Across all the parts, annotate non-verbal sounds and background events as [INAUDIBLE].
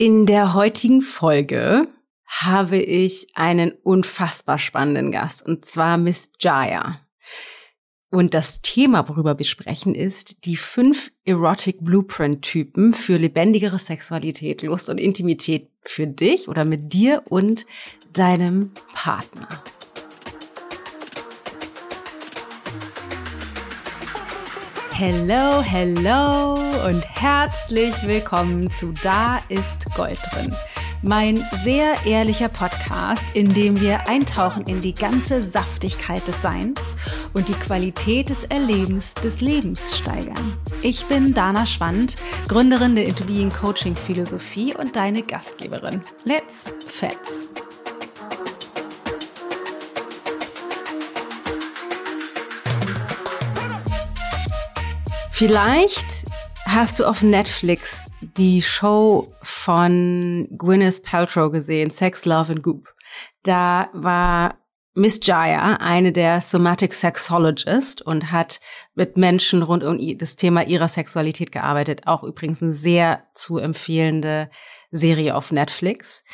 In der heutigen Folge habe ich einen unfassbar spannenden Gast und zwar Miss Jaya. Und das Thema, worüber wir sprechen, ist die fünf Erotic Blueprint Typen für lebendigere Sexualität, Lust und Intimität für dich oder mit dir und deinem Partner. Hello, hello und herzlich willkommen zu Da ist Gold drin. Mein sehr ehrlicher Podcast, in dem wir eintauchen in die ganze Saftigkeit des Seins und die Qualität des Erlebens des Lebens steigern. Ich bin Dana Schwand, Gründerin der Into Being Coaching Philosophie und deine Gastgeberin. Let's Fets! Vielleicht hast du auf Netflix die Show von Gwyneth Paltrow gesehen, Sex, Love and Goop. Da war Miss Jaya eine der Somatic Sexologist und hat mit Menschen rund um das Thema ihrer Sexualität gearbeitet. Auch übrigens eine sehr zu empfehlende Serie auf Netflix.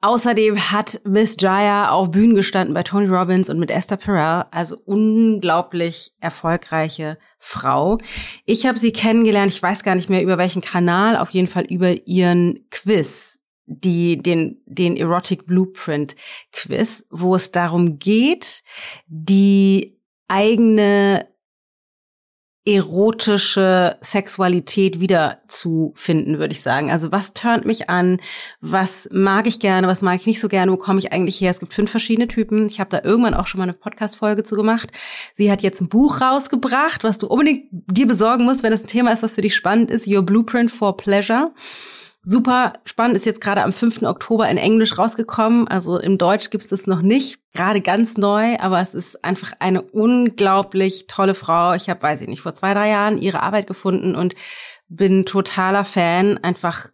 Außerdem hat Miss Jaya auf Bühnen gestanden bei Tony Robbins und mit Esther Perel, also unglaublich erfolgreiche Frau. Ich habe sie kennengelernt, ich weiß gar nicht mehr über welchen Kanal, auf jeden Fall über ihren Quiz die den den Erotic Blueprint Quiz, wo es darum geht, die eigene erotische Sexualität wiederzufinden, würde ich sagen. Also was turnt mich an? Was mag ich gerne? Was mag ich nicht so gerne? Wo komme ich eigentlich her? Es gibt fünf verschiedene Typen. Ich habe da irgendwann auch schon mal eine Podcast-Folge zu gemacht. Sie hat jetzt ein Buch rausgebracht, was du unbedingt dir besorgen musst, wenn das ein Thema ist, was für dich spannend ist. Your Blueprint for Pleasure. Super spannend, ist jetzt gerade am 5. Oktober in Englisch rausgekommen. Also im Deutsch gibt es das noch nicht, gerade ganz neu, aber es ist einfach eine unglaublich tolle Frau. Ich habe, weiß ich nicht, vor zwei, drei Jahren ihre Arbeit gefunden und bin totaler Fan. Einfach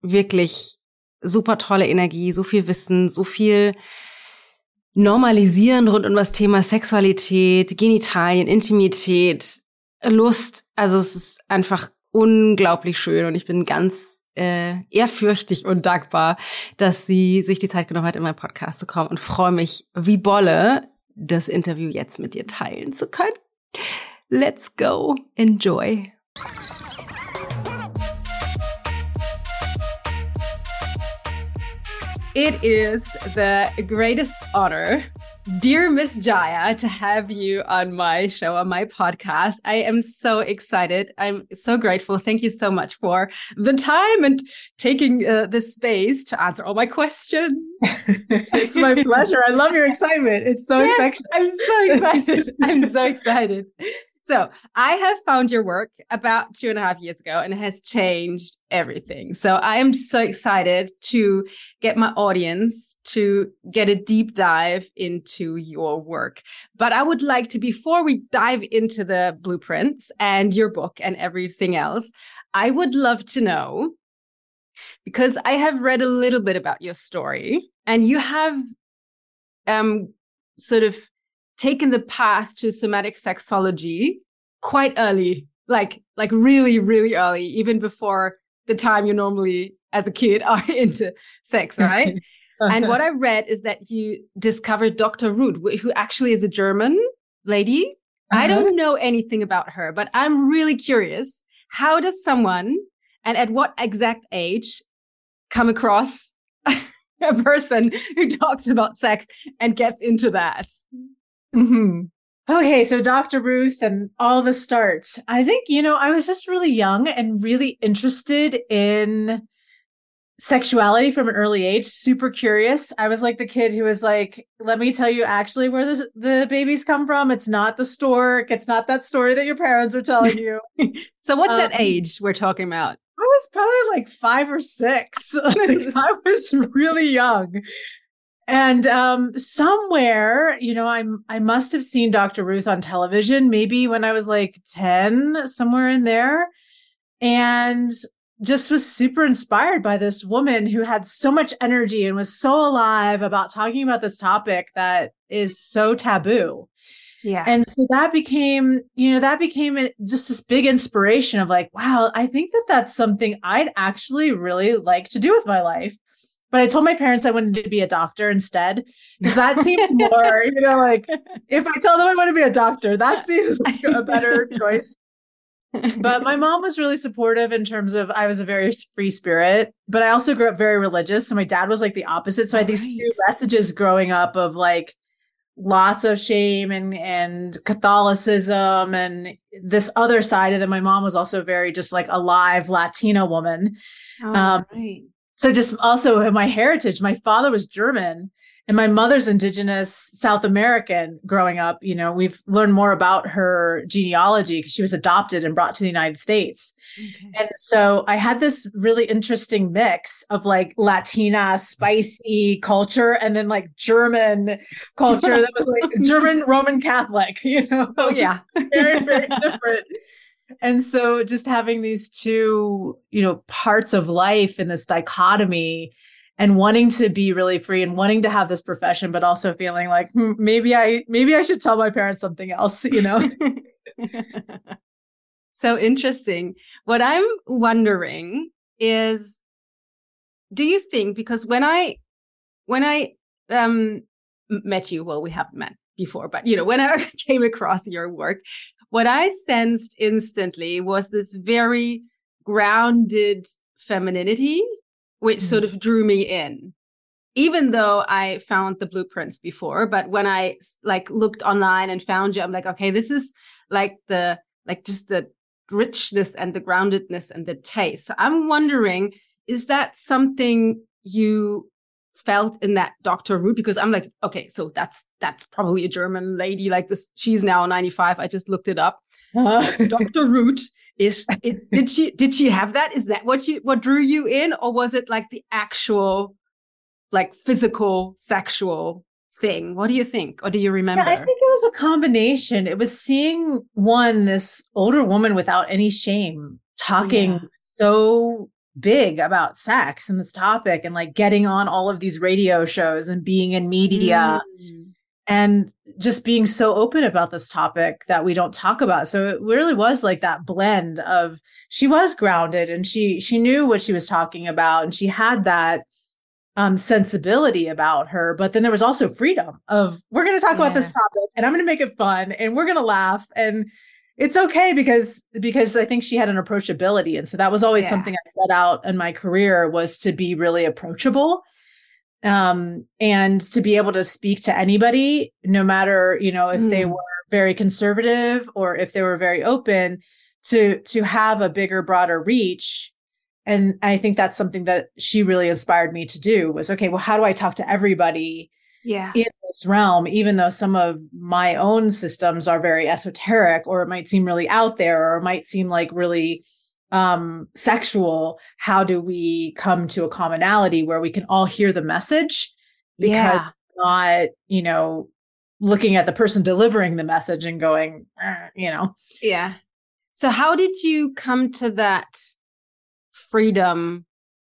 wirklich super tolle Energie, so viel Wissen, so viel Normalisieren rund um das Thema Sexualität, Genitalien, Intimität, Lust. Also es ist einfach unglaublich schön und ich bin ganz äh, ehrfürchtig und dankbar, dass sie sich die Zeit genommen hat, in meinen Podcast zu kommen und freue mich wie Bolle, das Interview jetzt mit dir teilen zu können. Let's go. Enjoy. It is the greatest honor Dear Miss Jaiya, to have you on my show, on my podcast. I am so excited. I'm so grateful. Thank you so much for the time and taking uh, the space to answer all my questions. [LAUGHS] it's my pleasure. I love your excitement. It's so yes, infectious. I'm so [LAUGHS] excited. I'm so excited. So I have found your work about two and a half years ago and it has changed everything. So I am so excited to get my audience to get a deep dive into your work. But I would like to, before we dive into the blueprints and your book and everything else, I would love to know because I have read a little bit about your story and you have um, sort of taken the path to somatic sexology quite early, like like really, really early, even before the time you normally as a kid [LAUGHS] are into sex, [LAUGHS] right? and what I [LAUGHS] read is that you discovered Dr. Ruth, who actually is a German lady. Uh-huh. I don't know anything about her, but I'm really curious. How does someone and at what exact age come across a person who talks about sex and gets into that? Mm-hmm. Okay, so Dr. Ruth and all the starts. I think, you know, I was just really young and really interested in sexuality from an early age, super curious. I was like the kid who was like, let me tell you actually where the, the babies come from. It's not the stork. It's not that story that your parents are telling you. [LAUGHS] so what's um, that age we're talking about? I was probably like five or six. [LAUGHS] I was really young and um, somewhere you know i'm i must have seen dr ruth on television maybe when i was like 10 somewhere in there and just was super inspired by this woman who had so much energy and was so alive about talking about this topic that is so taboo Yeah. And so that became, you know, that became just this big inspiration of like, wow, I think that that's something I'd actually really like to do with my life. But I told my parents I wanted to be a doctor instead because that seemed more, you know, like if I tell them I want to be a doctor, that seems like a better choice. But my mom was really supportive in terms of I was a very free spirit, but I also grew up very religious. So my dad was like the opposite. So I had these right. two messages growing up of like lots of shame and and Catholicism and this other side. And then my mom was also very just like a live Latina woman. Oh, um, right so just also my heritage my father was german and my mother's indigenous south american growing up. You know we've learned more about her genealogy because she was adopted and brought to the united states. Okay. and so i had this really interesting mix of like latina spicy culture and then like german culture that was like [LAUGHS] german roman catholic you know? Oh yeah. very very [LAUGHS] different and so just having these two you know parts of life in this dichotomy and wanting to be really free and wanting to have this profession but also feeling like hmm, maybe i maybe i should tell my parents something else [LAUGHS] you know? [LAUGHS] So interesting. What i'm wondering is do you think because when i when i um met you well we haven't met before but you know when i [LAUGHS] came across your work what I sensed instantly was this very grounded femininity, which mm. sort of drew me in. Even though I found the blueprints before, but when I like looked online and found you, I'm like, okay, this is like the, like just the richness and the groundedness and the taste. So I'm wondering, is that something you felt in that Dr. Ruth because I'm like, okay, so that's that's probably a German lady like this. She's now 95. I just looked it up. Uh-huh. [LAUGHS] Dr. Ruth is it, did she did she have that? Is that what she what drew you in, or was it like the actual like physical sexual thing? What do you think? Or do you remember? Yeah, I think it was a combination. It was seeing one, this older woman without any shame, talking yeah. so big about sex and this topic and like getting on all of these radio shows and being in media mm. and just being so open about this topic that we don't talk about so it really was like that blend of she was grounded and she she knew what she was talking about and she had that um sensibility about her but then there was also freedom of we're going to talk yeah. about this topic and i'm going to make it fun and we're going to laugh and it's okay because because I think she had an approachability, and so that was always yeah. something I set out in my career was to be really approachable, um, and to be able to speak to anybody, no matter you know if mm. they were very conservative or if they were very open, to to have a bigger, broader reach. And I think that's something that she really inspired me to do was okay. Well, how do I talk to everybody? Yeah. in this realm, even though some of my own systems are very esoteric, or it might seem really out there, or it might seem like really um, sexual. How do we come to a commonality where we can all hear the message? Because yeah. not, you know, looking at the person delivering the message and going, eh, you know. Yeah. So, how did you come to that freedom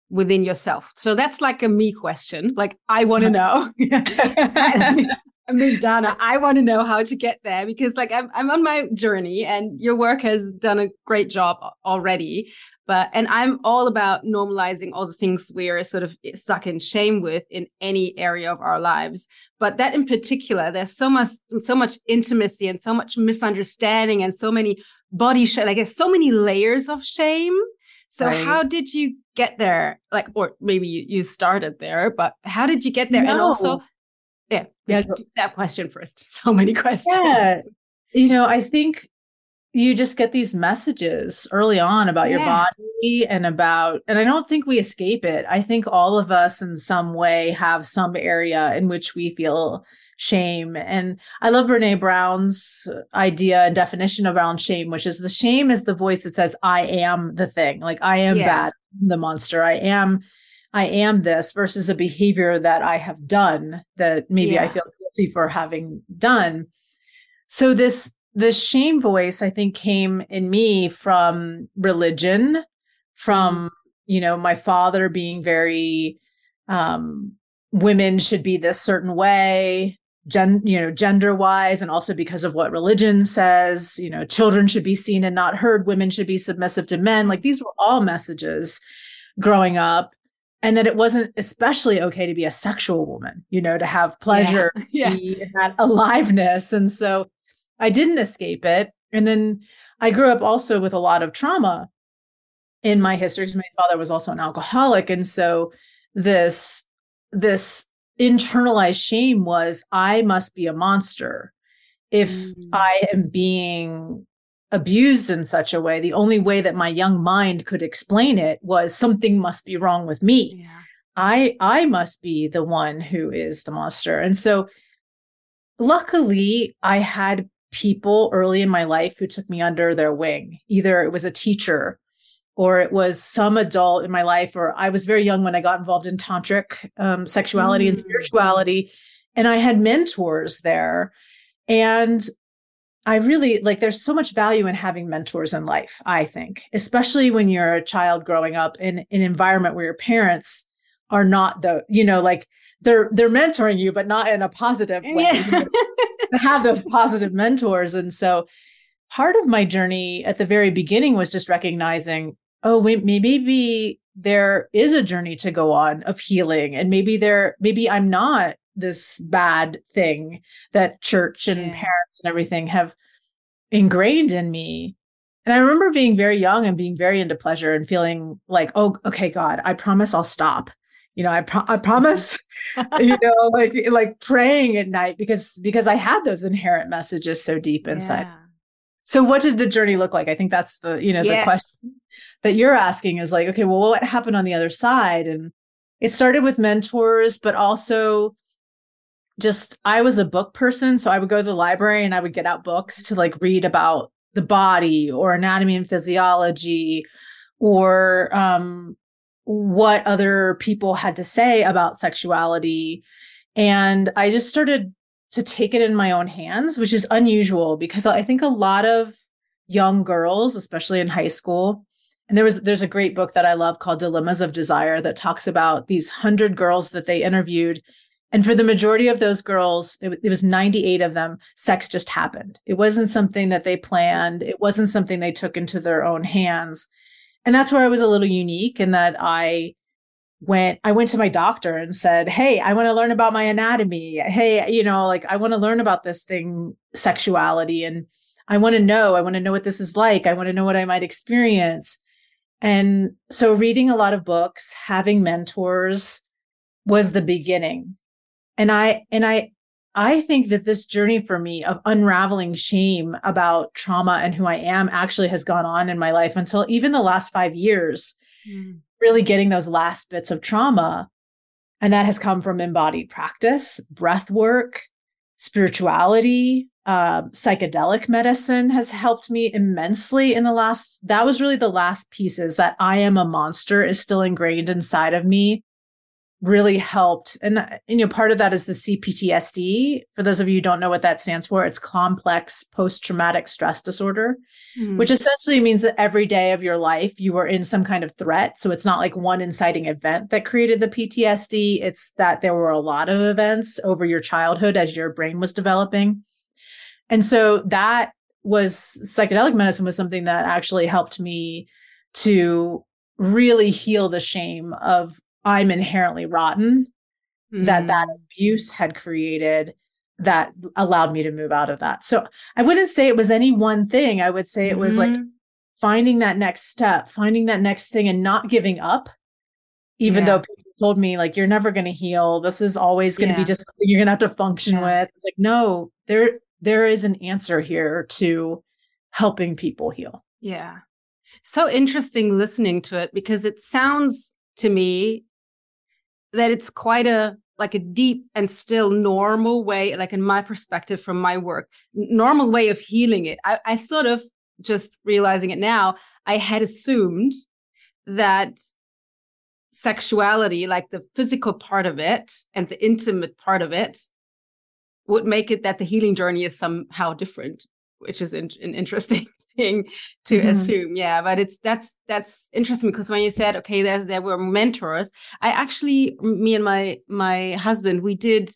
within yourself? So that's like a me question. Like I want to know. I mean, Dana, I want to know how to get there because like I'm, I'm on my journey and your work has done a great job already. But, and I'm all about normalizing all the things we're sort of stuck in shame with in any area of our lives. But that in particular, there's so much, so much intimacy and so much misunderstanding and so many body shame, like so many layers of shame so right. how did you get there? Like, or maybe you, you started there, but how did you get there? No. And also, yeah, yeah, that question first. [LAUGHS] So many questions. Yeah. You know, I think you just get these messages early on about your body and about and i don't think we escape it i think all of us in some way have some area in which we feel shame. And I love Brene Brown's idea and definition around shame, which is the shame is the voice that says, I am the thing, like I am yeah. bad, the monster, I am. I am this versus a behavior that I have done that maybe yeah. I feel guilty for having done. So this this shame voice I think came in me from religion, from mm-hmm. you know my father being very um women should be this certain way gen, you know, gender wise, and also because of what religion says, you know, children should be seen and not heard, women should be submissive to men. Like these were all messages growing up. And that it wasn't especially okay to be a sexual woman, you know, to have pleasure, [LAUGHS] yeah. yeah. that aliveness. And so I didn't escape it. And then I grew up also with a lot of trauma in my history because my father was also an alcoholic. And so this, this internalized shame was I must be a monster. If mm. I am being abused in such a way, the only way that my young mind could explain it was something must be wrong with me. Yeah. I I must be the one who is the monster. And so luckily I had people early in my life who took me under their wing. Either it was a teacher or it was some adult in my life, or I was very young when I got involved in tantric um, sexuality mm. and spirituality. And I had mentors there. And I really like there's so much value in having mentors in life, I think, especially when you're a child growing up in, in an environment where your parents are not the, you know, like they're they're mentoring you, but not in a positive way. Yeah. [LAUGHS] to have those positive mentors. And so part of my journey at the very beginning was just recognizing oh, wait, maybe there is a journey to go on of healing. And maybe there, maybe I'm not this bad thing that church and yeah. parents and everything have ingrained in me. And I remember being very young and being very into pleasure and feeling like, oh, okay, God, I promise I'll stop. You know, I, pro- I mm-hmm. promise, [LAUGHS] you know, like like praying at night because because I had those inherent messages so deep inside. Yeah. So what did the journey look like? I think that's the, you know, yes. the question that you're asking is like, okay, well, what happened on the other side? And it started with mentors, but also just I was a book person. So I would go to the library and I would get out books to like read about the body or anatomy and physiology or um, what other people had to say about sexuality. And I just started to take it in my own hands, which is unusual because I think a lot of young girls, especially in high school, and there was there's a great book that I love called Dilemmas of Desire that talks about these 100 girls that they interviewed and for the majority of those girls it, it was 98 of them sex just happened. It wasn't something that they planned, it wasn't something they took into their own hands. And that's where I was a little unique in that I went I went to my doctor and said, "Hey, I want to learn about my anatomy. Hey, you know, like I want to learn about this thing sexuality and I want to know, I want to know what this is like. I want to know what I might experience." And so reading a lot of books, having mentors was the beginning. And I, and I, I think that this journey for me of unraveling shame about trauma and who I am actually has gone on in my life until even the last five years, mm. Really getting those last bits of trauma. And that has come from embodied practice, breath work, spirituality, uh, psychedelic medicine has helped me immensely in the last that was really the last pieces that i am a monster is still ingrained inside of me really helped and, that, and you know part of that is the cptsd for those of you who don't know what that stands for it's complex post-traumatic stress disorder mm. which essentially means that every day of your life you were in some kind of threat so it's not like one inciting event that created the ptsd it's that there were a lot of events over your childhood as your brain was developing and so that was psychedelic medicine was something that actually helped me to really heal the shame of I'm inherently rotten mm. that that mm. abuse had created that allowed me to move out of that. So I wouldn't say it was any one thing. I would say it was mm-hmm. like finding that next step, finding that next thing and not giving up, even yeah. though people told me like you're never going to heal. This is always going to yeah. be just something you're going to have to function yeah. with. It's like no, there there is an answer here to helping people heal. Yeah. So interesting listening to it because it sounds to me that it's quite a like a deep and still normal way, like in my perspective from my work, normal way of healing it. I, I sort of just realizing it now, I had assumed that sexuality, like the physical part of it and the intimate part of it, would make it that the healing journey is somehow different, which is in, interesting [LAUGHS] thing to mm-hmm. assume. Yeah, but it's that's that's interesting because when you said okay, there's there were mentors. I actually, me and my my husband, we did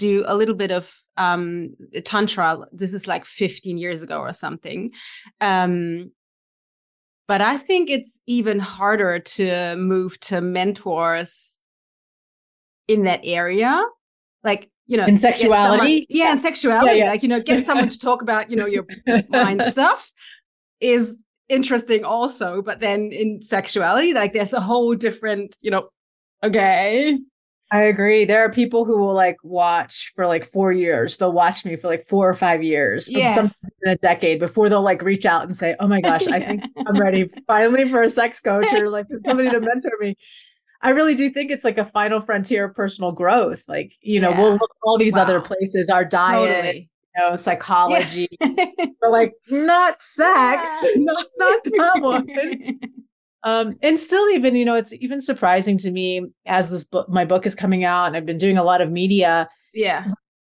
do a little bit of um, tantra. This is like 15 years ago or something. Um, but I think it's even harder to move to mentors in that area. Like, you know, in sexuality. Someone, yeah, in sexuality. Yeah, yeah. Like, you know, get someone to talk about, you know, your mind [LAUGHS] stuff is interesting also. But then in sexuality, like there's a whole different, you know, okay, I agree. There are people who will like watch for like four years. They'll watch me for like four or five years, um, yes. sometimes in a decade before they'll like reach out and say, Oh my gosh, I think [LAUGHS] I'm ready finally for a sex coach or like somebody to [LAUGHS] mentor me. I really do think it's like a final frontier of personal growth. Like, you know, yeah. we'll look all these wow. other places, our diet, totally. Know, psychology. Yeah. [LAUGHS] like not sex, yeah. [LAUGHS] not, not [LAUGHS] that one. Um, and still even, you know, it's even surprising to me as this book, my book is coming out and I've been doing a lot of media. Yeah.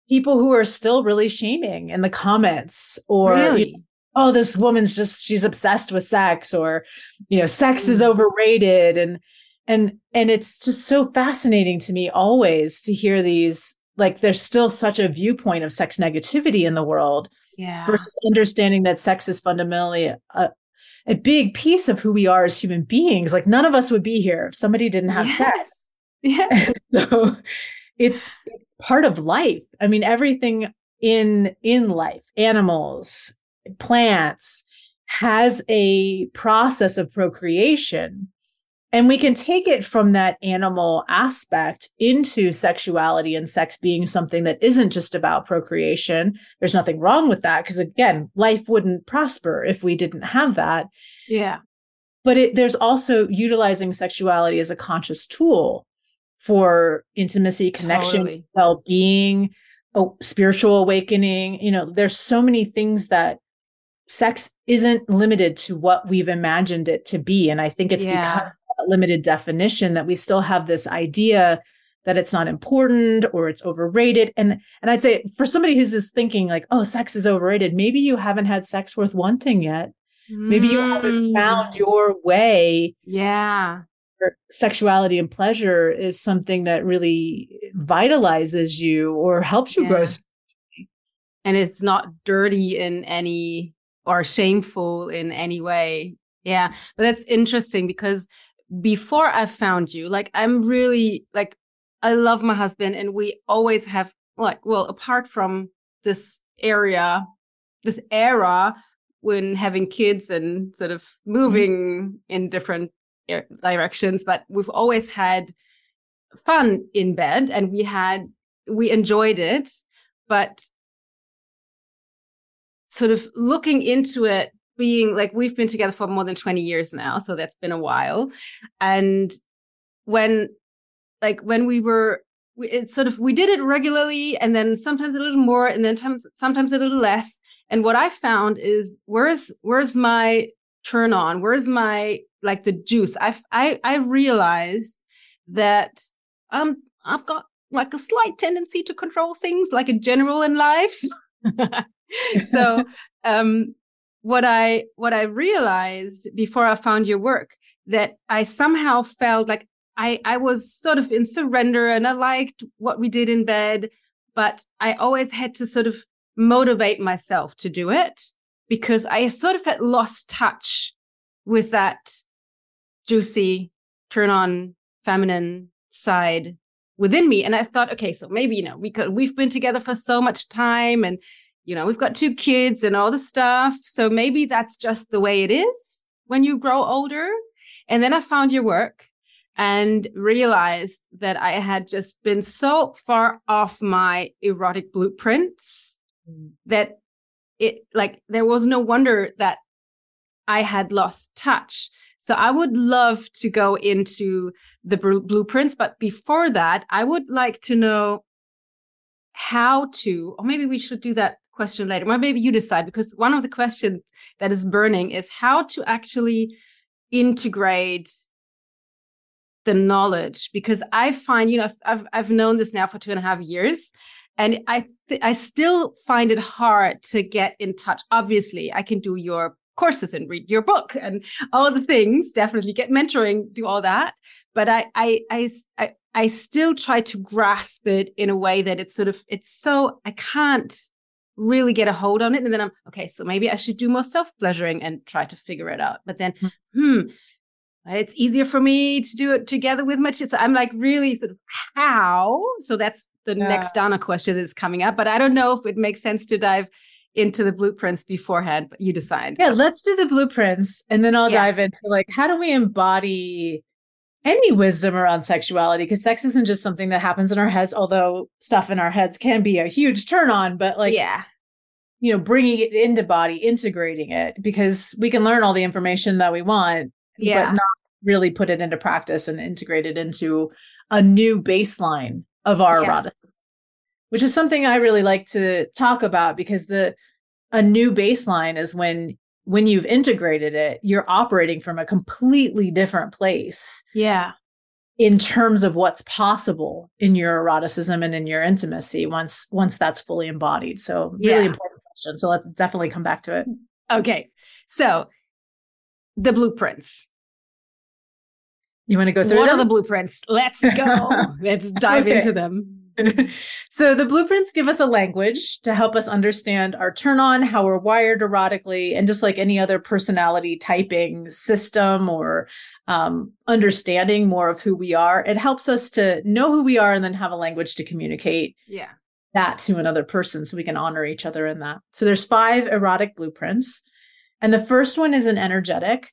People who are still really shaming in the comments or, really? you know, oh, this woman's just, she's obsessed with sex or, you know, sex mm. is overrated. And, and, and it's just so fascinating to me always to hear these, like, there's still such a viewpoint of sex negativity in the world. Yeah. Versus understanding that sex is fundamentally a, a big piece of who we are as human beings. Like none of us would be here if somebody didn't have yes. sex. [LAUGHS] Yeah. [LAUGHS] so it's it's part of life. I mean, everything in in life, animals, plants, has a process of procreation and we can take it from that animal aspect into sexuality and sex being something that isn't just about procreation. There's nothing wrong with that because, again, life wouldn't prosper if we didn't have that. Yeah. But it, there's also utilizing sexuality as a conscious tool for intimacy, connection, totally. well being, oh, spiritual awakening. You know, there's so many things that sex isn't limited to what we've imagined it to be. And I think it's yeah. because limited definition that we still have this idea that it's not important or it's overrated and and i'd say for somebody who's just thinking like oh sex is overrated maybe you haven't had sex worth wanting yet mm. maybe you haven't found mm. your way yeah sexuality and pleasure is something that really vitalizes you or helps you yeah. grow and it's not dirty in any or shameful in any way yeah but that's interesting because before I found you, like I'm really like I love my husband and we always have like well apart from this area this era when having kids and sort of mm-hmm. moving in different directions but we've always had fun in bed and we had we enjoyed it but sort of looking into it being like we've been together for more than 20 years now so that's been a while. And when like when we were it's sort of we did it regularly and then sometimes a little more and then t- sometimes a little less. And what i found is where's where's my turn on? Where's my like the juice? I i i realized that um i've got like a slight tendency to control things like in general in life. [LAUGHS] So um what I what I realized before I found your work that I somehow felt like I I was sort of in surrender and I liked what we did in bed, but I always had to sort of motivate myself to do it because I sort of had lost touch with that juicy turn on feminine side within me. And i thought okay so maybe you know we could we've been together for so much time and you know, we've got two kids and all the stuff. So maybe that's just the way it is when you grow older. And then I found your work and realized that I had just been so far off my erotic blueprints mm. that it like there was no wonder that I had lost touch. So I would love to go into the blueprints, but before that, I would like to know how to, or maybe we should do that question later. Well, maybe you decide because one of the questions that is burning is how to actually integrate the knowledge because I find, you know, I've, I've known this now for two and a half years and I, I still find it hard to get in touch. Obviously I can do your courses and read your book and all the things. Definitely get mentoring, do all that. But I, I, I, I, I still try to grasp it in a way that it's sort of, it's so, I can't really get a hold on it. And then I'm, okay, so maybe I should do more self pleasuring and try to figure it out. But then, hmm, hmm it's easier for me to do it together with my kids. I'm like really sort of how. So that's the yeah. next Donna question that's coming up. But I don't know if it makes sense to dive into the blueprints beforehand, but you decide. Yeah, let's do the blueprints and then I'll yeah. dive into like how do we embody any wisdom around sexuality? Because sex isn't just something that happens in our heads, although stuff in our heads can be a huge turn on, but like, yeah. You know, bringing it into body, integrating it, because we can learn all the information that we want, yeah. but not really put it into practice and integrate it into a new baseline of our yeah. eroticism, which is something I really like to talk about because the a new baseline is when when you've integrated it, you're operating from a completely different place. Yeah. In terms of what's possible in your eroticism and in your intimacy once once that's fully embodied. So really yeah. important question. So let's definitely come back to it. Okay. So the blueprints. You want to go through What them? are the blueprints? Let's go. [LAUGHS] Let's dive okay. into them. [LAUGHS] so the blueprints give us a language to help us understand our turn on, how we're wired erotically, and just like any other personality typing system or um, understanding more of who we are, it helps us to know who we are and then have a language to communicate. Yeah. That to another person so we can honor each other in that. So there's five erotic blueprints. And the first one is an energetic.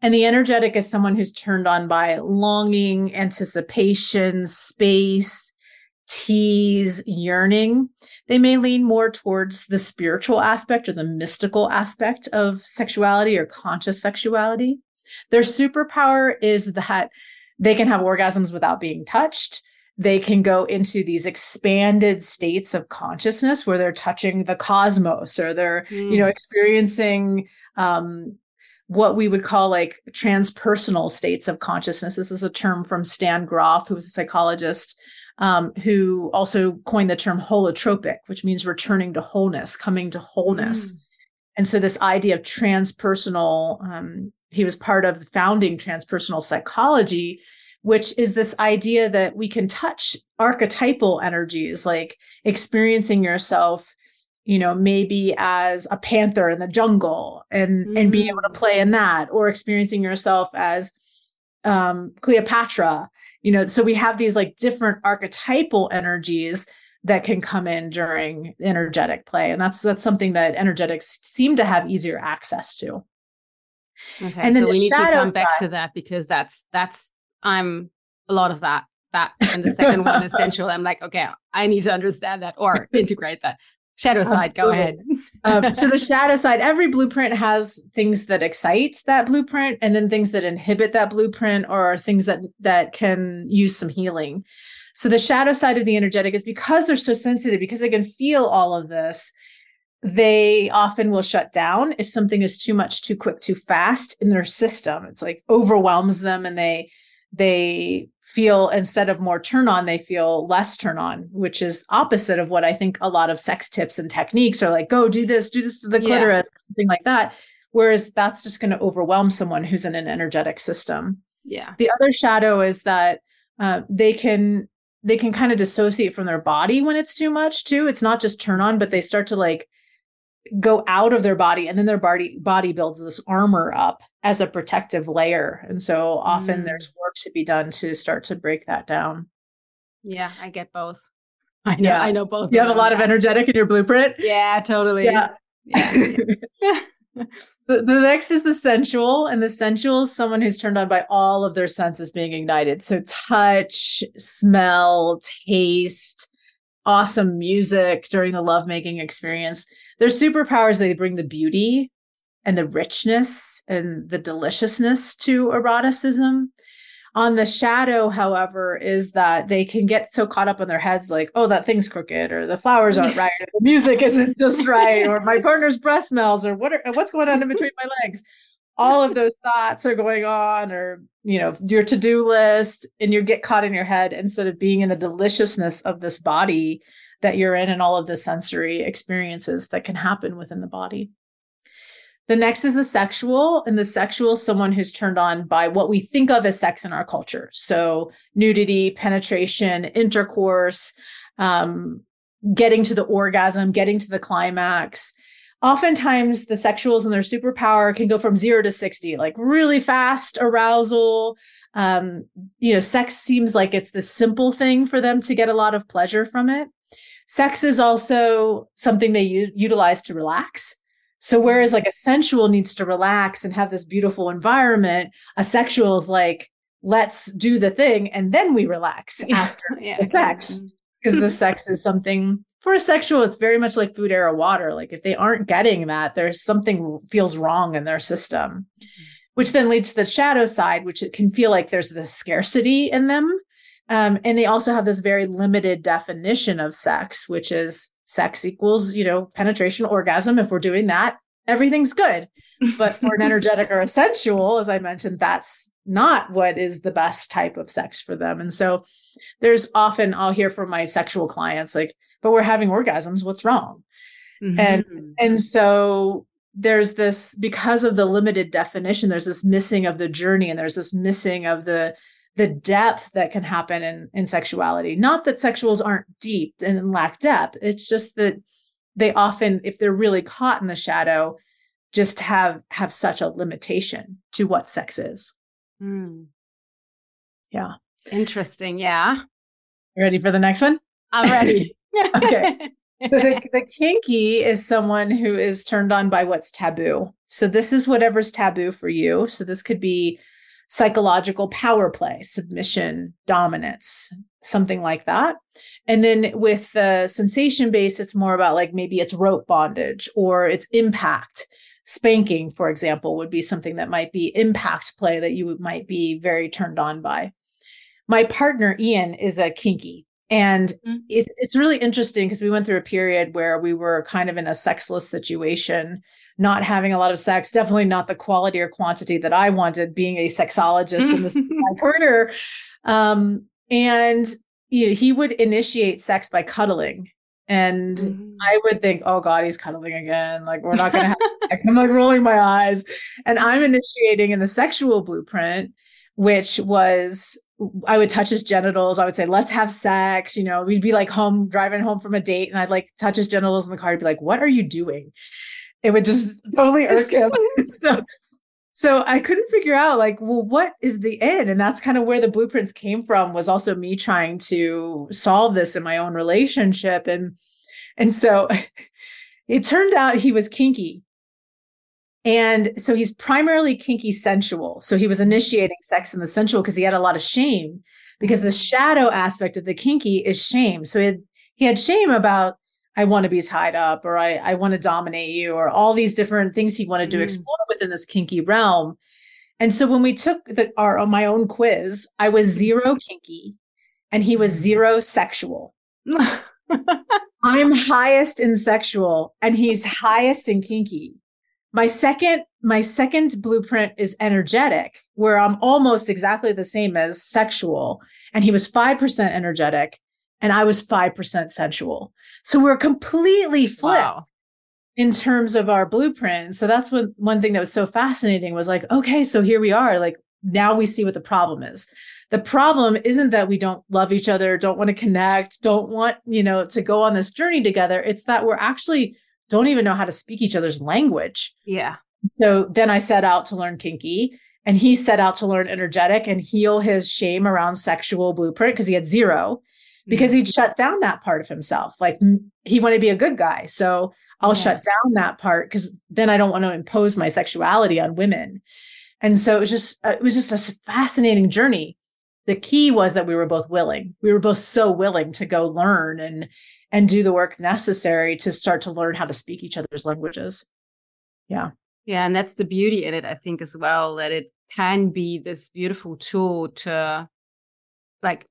And the energetic is someone who's turned on by longing, anticipation, space, tease, yearning. They may lean more towards the spiritual aspect or the mystical aspect of sexuality or conscious sexuality. Their superpower is that they can have orgasms without being touched. They can go into these expanded states of consciousness where they're touching the cosmos or they're, mm. you know, mm. experiencing um, what we would call like transpersonal states of consciousness. This is a term from Stan Grof, who was a psychologist, um, who also coined the term holotropic, which means returning to wholeness, coming to wholeness. Mm. And so, this idea of transpersonal, um, he was part of founding transpersonal psychology, which is this idea that we can touch archetypal energies, like experiencing yourself you know maybe as a panther in the jungle and mm. and being able to mm. play in that or experiencing yourself as um cleopatra you know so we have these like different archetypal energies that can come in during energetic play and that's that's something that energetics seem to have easier access to. Okay and then so we need to come side, back to that because that's that's i'm a lot of that that and the [LAUGHS] second one essential. I'm like okay i need to understand that or [LAUGHS] integrate that Shadow side, go ahead. [LAUGHS] um, so the [LAUGHS] shadow side, every blueprint has things that excite that blueprint, and then things that inhibit that blueprint, or things that that can use some healing. So the shadow side of the energetic is because they're so sensitive, because they can feel all of this. They often will shut down if something is too much, too quick, too fast in their system. It's like overwhelms them, and they they feel instead of more turn on, they feel less turn on, which is opposite of what I think a lot of sex tips and techniques are like, go do this, do this to the clitoris, yeah. something like that. Whereas that's just going to overwhelm someone who's in an energetic system. Yeah. The other shadow is that uh, they can they can kind of dissociate from their body when it's too much too. It's not just turn on, but they start to like go out of their body and then their body body builds this armor up as a protective layer and so often mm. there's work to be done to start to break that down yeah i get both [LAUGHS] i know yeah. i know both you have a lot yeah. of energetic in your blueprint yeah totally yeah, yeah. [LAUGHS] the, the next is the sensual and the sensual is someone who's turned on by all of their senses being ignited so touch smell taste awesome music during the lovemaking experience their superpowers they bring the beauty and the richness and the deliciousness to eroticism on the shadow however is that they can get so caught up in their heads like oh that thing's crooked or the flowers aren't [LAUGHS] right or the music isn't just right or my partner's breast smells or what are, what's going on in between my legs all of those thoughts are going on or you know your to-do list and you get caught in your head instead of being in the deliciousness of this body that you're in and all of the sensory experiences that can happen within the body. The next is the sexual, and the sexual is someone who's turned on by what we think of as sex in our culture. So, nudity, penetration, intercourse, um, getting to the orgasm, getting to the climax. Oftentimes, the sexuals and their superpower can go from zero to 60, like really fast arousal. Um, you know, sex seems like it's the simple thing for them to get a lot of pleasure from it. Sex is also something they u- utilize to relax. So whereas like a sensual needs to relax and have this beautiful environment, a sexual is like, let's do the thing and then we relax [LAUGHS] after yeah, the sex. Because the [LAUGHS] sex is something for a sexual, it's very much like food, air, or water. Like if they aren't getting that, there's something feels wrong in their system, mm-hmm. which then leads to the shadow side, which it can feel like there's this scarcity in them. Um, and they also have this very limited definition of sex, which is sex equals, you know, penetration, orgasm. If we're doing that, everything's good. But for an [LAUGHS] energetic or a sensual, as I mentioned, that's not what is the best type of sex for them. And so there's often I'll hear from my sexual clients like, but we're having orgasms, what's wrong? Mm-hmm. And and so there's this because of the limited definition, there's this missing of the journey and there's this missing of the the depth that can happen in, in sexuality. Not that sexuals aren't deep and lack depth. It's just that they often, if they're really caught in the shadow, just have have such a limitation to what sex is. Mm. Yeah. Interesting. Yeah. ready for the next one? I'm ready. [LAUGHS] okay. The, the kinky is someone who is turned on by what's taboo. So this is whatever's taboo for you. So this could be psychological power play, submission, dominance, something like that. And then with the sensation base, it's more about like maybe it's rope bondage or it's impact. Spanking, for example, would be something that might be impact play that you might be very turned on by. My partner, Ian, is a kinky. And mm-hmm. it's it's really interesting because we went through a period where we were kind of in a sexless situation not having a lot of sex, definitely not the quality or quantity that I wanted being a sexologist in this my career. Um, and you know, he would initiate sex by cuddling. And mm-hmm. I would think, oh God, he's cuddling again. Like, we're not going to have [LAUGHS] sex. I'm like rolling my eyes. And I'm initiating in the sexual blueprint, which was I would touch his genitals. I would say, let's have sex. You know, we'd be like home, driving home from a date, and I'd like touch his genitals in the car. I'd be like, what are you doing? it would just [LAUGHS] totally irk him. [LAUGHS] so so I couldn't figure out like, well, what is the end? And that's kind of where the blueprints came from was also me trying to solve this in my own relationship. And and so [LAUGHS] it turned out he was kinky. And so he's primarily kinky sensual. So he was initiating sex in the sensual because he had a lot of shame because the shadow aspect of the kinky is shame. So he had, he had shame about I want to be tied up or I, I want to dominate you or all these different things he wanted to mm. explore within this kinky realm. And so when we took the our my own quiz, I was zero kinky and he was zero sexual. [LAUGHS] I'm highest in sexual and he's highest in kinky. My second my second blueprint is energetic where I'm almost exactly the same as sexual and he was 5% energetic and I was 5% sensual. So we're completely flipped wow. in terms of our blueprint. So that's what one thing that was so fascinating was like, okay, so here we are. Like now we see what the problem is. The problem isn't that we don't love each other, don't want to connect, don't want, you know, to go on this journey together. It's that we're actually don't even know how to speak each other's language. Yeah. So then I set out to learn kinky and he set out to learn energetic and heal his shame around sexual blueprint because he had zero because mm-hmm. he'd shut down that part of himself. Like he wanted to be a good guy. So I'll yeah. shut down that part because then I don't want to impose my sexuality on women. And so it was just, uh, it was just a fascinating journey. The key was that we were both willing. We were both so willing to go learn and, and do the work necessary to start to learn how to speak each other's languages. Yeah. Yeah. And that's the beauty in it, I think, as well, that it can be this beautiful tool to like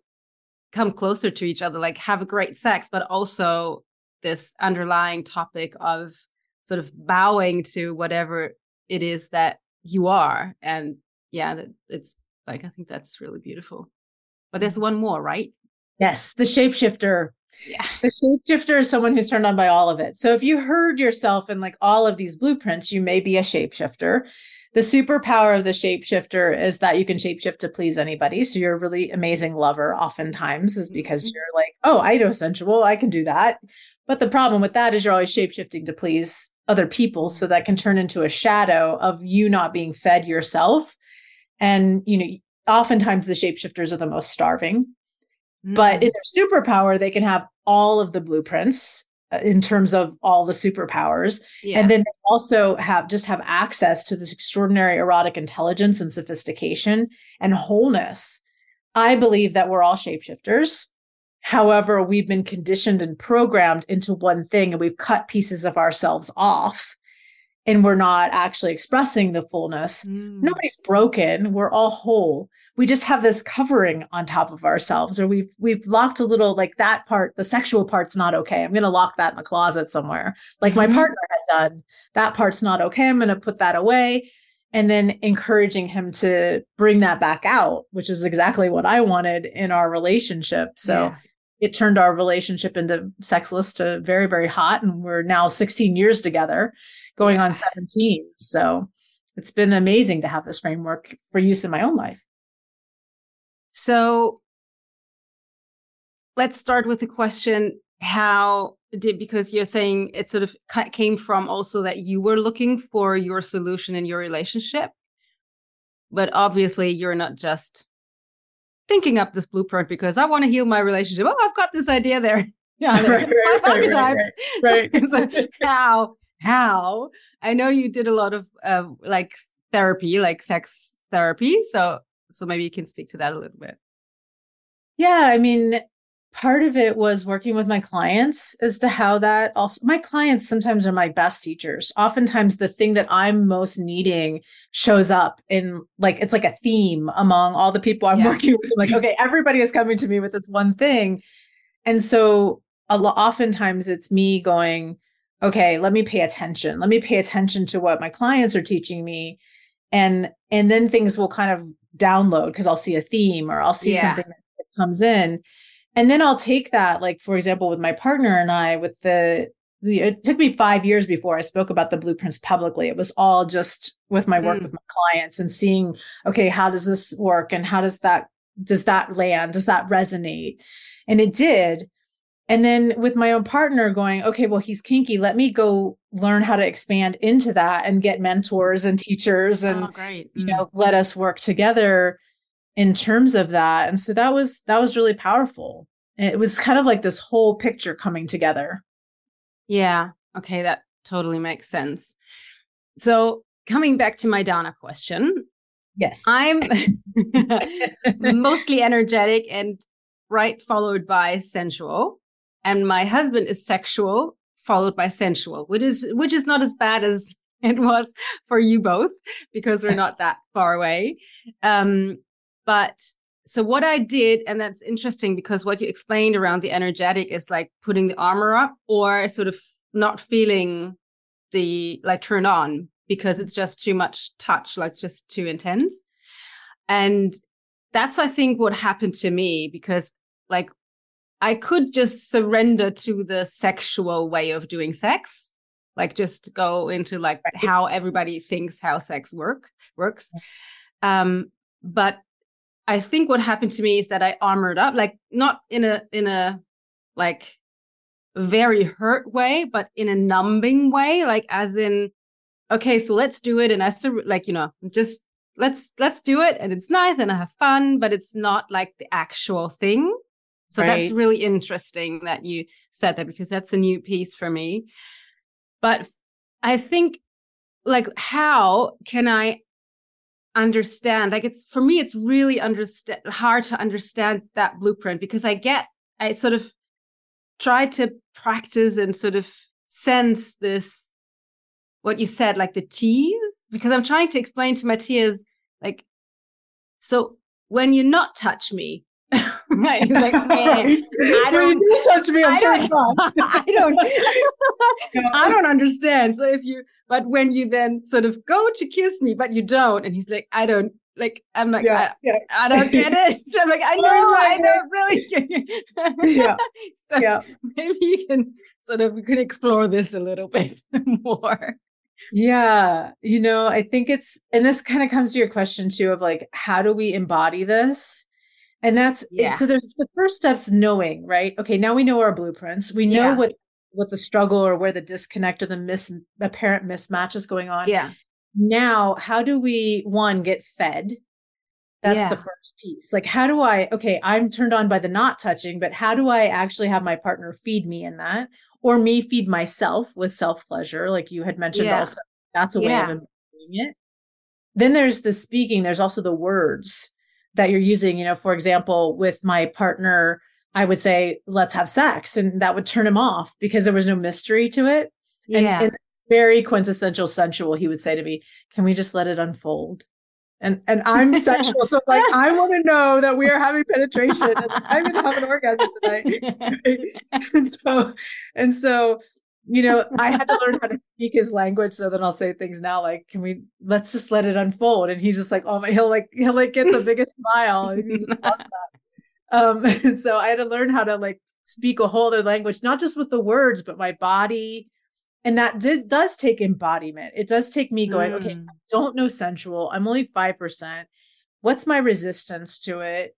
come closer to each other, like have a great sex, but also this underlying topic of sort of bowing to whatever it is that you are. And yeah, it's like, I think that's really beautiful. But there's mm. one more, right? Yes, the shapeshifter. Yeah. The shapeshifter is someone who's turned on by all of it. So if you heard yourself in like all of these blueprints, you may be a shapeshifter. The superpower of the shapeshifter is that you can shapeshift to please anybody. So you're a really amazing lover oftentimes is because mm-hmm. you're like, oh, I know sensual, I can do that. But the problem with that is you're always shapeshifting to please other people. So that can turn into a shadow of you not being fed yourself. And, you know, oftentimes the shapeshifters are the most starving. Mm-hmm. But in their superpower, they can have all of the blueprints uh, in terms of all the superpowers yeah. and then they also have just have access to this extraordinary erotic intelligence and sophistication and wholeness i believe that we're all shapeshifters however we've been conditioned and programmed into one thing and we've cut pieces of ourselves off and we're not actually expressing the fullness mm. nobody's broken we're all whole we just have this covering on top of ourselves or we've we've locked a little like that part the sexual part's not okay. I'm going to lock that in the closet somewhere. Like my mm-hmm. partner had done that part's not okay. I'm going to put that away. And then encouraging him to bring that back out which is exactly what i wanted in our relationship. So yeah. it turned our relationship into sexless to very very hot and we're now 16 years together going on 17 so it's been amazing to have this framework for use in my own life so let's start with the question how did because you're saying it sort of came from also that you were looking for your solution in your relationship but obviously you're not just thinking up this blueprint because i want to heal my relationship. Oh i've got this idea there. [LAUGHS] [LAUGHS] Yeah right, right, archetypes right, [LAUGHS] right. so how how? I know you did a lot of uh, like therapy like sex therapy. So so maybe you can speak to that a little bit. Yeah, I mean, part of it was working with my clients as to how that also my clients sometimes are my best teachers. Oftentimes the thing that i'm most needing shows up in like it's like a theme among all the people i'm [LAUGHS] yeah. working with. I'm like [LAUGHS] okay everybody is coming to me with this one thing. And so a lot oftentimes it's me going okay let me pay attention. Let me pay attention to what my clients are teaching me. And and then things will kind of download because I'll see a theme or I'll see yeah. something that comes in. And then I'll take that, like, for example, with my partner and I, with the, it took me five years before I spoke about the blueprints publicly. It was all just with my work mm. with my clients and seeing, okay, how does this work? And how does that, does that land? Does that resonate? And it did. And then with my own partner going, okay, well, he's kinky. Let me go learn how to expand into that and get mentors and teachers and, oh. Mm. you know, let us work together in terms of that. And so that was, that was really powerful. It was kind of like this whole picture coming together. Yeah. Okay. That totally makes sense. So coming back to my Dana question. Yes. I'm [LAUGHS] [LAUGHS] mostly energetic and right followed by sensual and my husband is sexual followed by sensual which is which is not as bad as [LAUGHS] it was for you both because we're not that far away. Um but so what i did and that's interesting because what you explained around the energetic is like putting the armor up or sort of not feeling the like turn on because it's just too much touch like just too intense. And that's i think what happened to me because like I could just surrender to the sexual way of doing sex, like just go into like how everybody thinks how sex work works. Um, but I think what happened to me is that I armored up, like not in a in a like very hurt way, but in a numbing way, like as in, okay, so let's do it, and I sur- like you know just let's let's do it, and it's nice and I have fun, but it's not like the actual thing. So right. that's really interesting that you said that because that's a new piece for me. But I think like how can I understand like it's for me it's really understand hard to understand that blueprint because I get I sort of try to practice and sort of sense this what you said like the tease because I'm trying to explain to my tears like so when you not touch me [LAUGHS] right. He's like, man, [LAUGHS] I don't you touch me. I'm I don't, [LAUGHS] I don't, [LAUGHS] I don't understand. So if you, but when you then sort of go to kiss me, but you don't, and he's like, I don't, Like I'm like, yeah, I, yeah. I, don't get it. I'm like, I oh know, I don't really yeah. so yeah. maybe you can sort of we could explore this a little bit more. Yeah. You know, I think it's and this kind of comes to your question too of like, how do we embody this? And that's eh, yeah. so there's the first steps knowing, right? Okay, now we know our blueprints. We know yeah. what what the struggle or where the disconnect or the mis apparent mismatch is going on. Yeah. Now, how do we one get fed? That's yeah. the first piece. Like, how do I, okay, I'm turned on by the not touching, but how do I actually have my partner feed me in that? Or me feed myself with self pleasure, like you had mentioned yeah. also. That's a way of doing it. Then there's the speaking, there's also the words that you're using. You know, for example, with my partner, I would say, let's have sex. And that would turn him off because there was no mystery to it. Yeah. And, very quintessential sensual. He would say to me, Can we just let it unfold? And and I'm sexual. So like I [LAUGHS] want to know that we are having penetration and I'm gonna have an orgasm tonight. [LAUGHS] [LAUGHS] and so and so you know, I had to [LAUGHS] learn how to speak his language. So then I'll say things now like, "Can we? Let's just let it unfold." And he's just like, "Oh my!" He'll like he'll like get the biggest [LAUGHS] smile. He just loves that. Um, [LAUGHS] and so I had to learn how to like speak a whole other language, not just with the words, but my body. And that did does take embodiment. It does take me going, mm. okay, I don't know sensual. I'm only five percent. What's my resistance to it?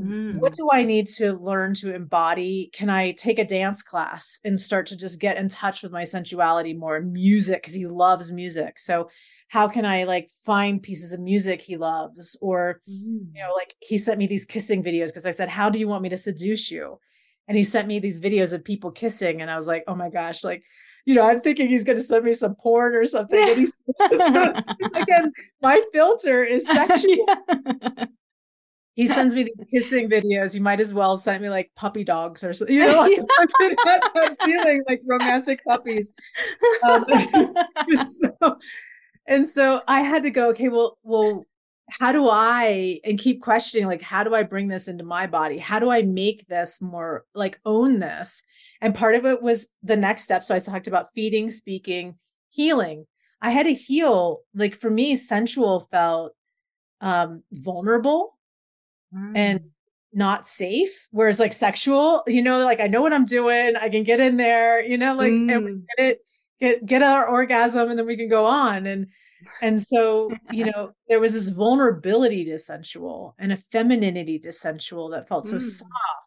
Mm. What do I need to learn to embody? Can I take a dance class and start to just get in touch with my sensuality more? Music, because he loves music. So, how can I like find pieces of music he loves? Or, mm. you know, like he sent me these kissing videos because I said, How do you want me to seduce you? And he sent me these videos of people kissing. And I was like, Oh my gosh, like, you know, I'm thinking he's going to send me some porn or something. So, [LAUGHS] [LAUGHS] again, my filter is [LAUGHS] sexual. Yeah he [LAUGHS] sends me these kissing videos. You might as well send me like puppy dogs or something. You know, like, [LAUGHS] I'm feeling like romantic puppies. Um, [LAUGHS] and, so, and so I had to go, okay, well, well, how do I and keep questioning like how do I bring this into my body? How do I make this more like own this? And part of it was the next step. So I talked about feeding, speaking, healing. I had to heal. Like for me, sensual felt um vulnerable mm. and not safe. Whereas like sexual, you know, like I know what I'm doing. I can get in there, you know, like mm. and get it, get get our orgasm, and then we can go on. And and so, you [LAUGHS] know, there was this vulnerability to sensual and a femininity to sensual that felt so mm. soft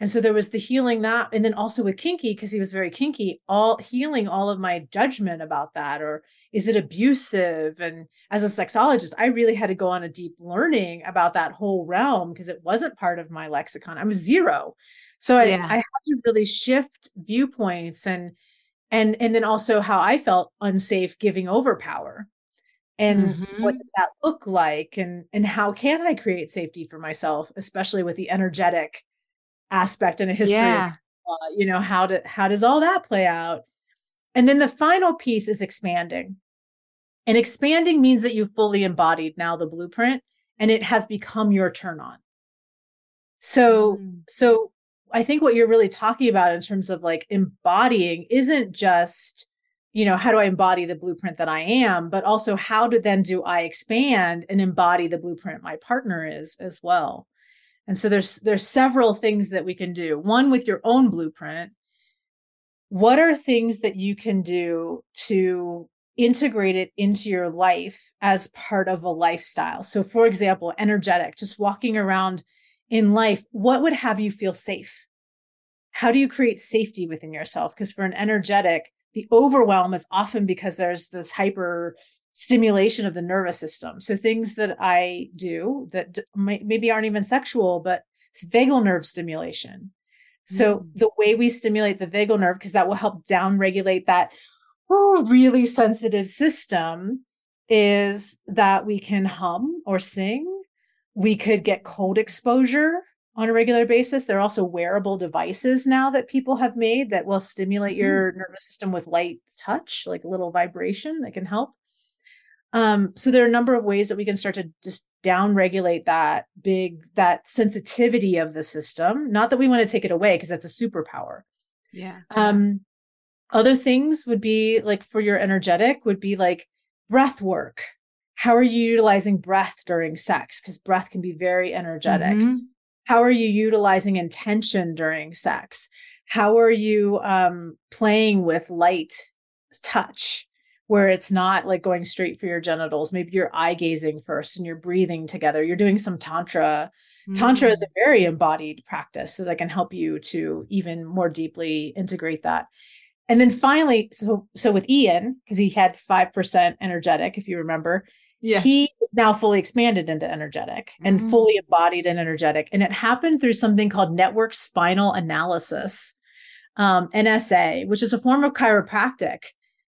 and so there was the healing that, and then also with kinky, because he was very kinky, all healing all of my judgment about that. Or is it abusive? And as a sexologist, I really had to go on a deep learning about that whole realm because it wasn't part of my lexicon. I'm zero. So I. I had to really shift viewpoints and and and then also how I felt unsafe giving over power. And mm-hmm. what does that look like? And and how can I create safety for myself, especially with the energetic aspect and a history yeah. uh, you know how to how does all that play out and then the final piece is expanding and expanding means that you've fully embodied now the blueprint and it has become your turn on so mm. so i think what you're really talking about in terms of like embodying isn't just you know how do i embody the blueprint that i am but also how do then do i expand and embody the blueprint my partner is as well and so there's there's several things that we can do. One with your own blueprint. What are things that you can do to integrate it into your life as part of a lifestyle? So for example, energetic, just walking around in life, what would have you feel safe? How do you create safety within yourself? Because for an energetic, the overwhelm is often because there's this hyper stimulation of the nervous system. So things that I do that maybe aren't even sexual, but it's vagal nerve stimulation. So mm. the way we stimulate the vagal nerve, because that will help down regulate that oh, really sensitive system, is that we can hum or sing. We could get cold exposure on a regular basis. There are also wearable devices now that people have made that will stimulate mm. your nervous system with light touch, like a little vibration that can help. Um, so there are a number of ways that we can start to just down regulate that big that sensitivity of the system. Not that we want to take it away because that's a superpower. Yeah. Um, other things would be like for your energetic would be like breath work. how are you utilizing breath during sex? Because breath can be very energetic. Mm-hmm. How are you utilizing intention during sex? How are you um, playing with light touch? Where it's not like going straight for your genitals. Maybe you're eye gazing first and you're breathing together. You're doing some tantra. Mm-hmm. Tantra is a mm. very embodied practice so that can help you to even more deeply integrate that. And then finally, so so with Ian, because he had 5% energetic, if you remember, yeah. he is now fully expanded into energetic and mm-hmm. fully embodied and energetic. And it happened through something called network spinal analysis, um, NSA, which is a form of chiropractic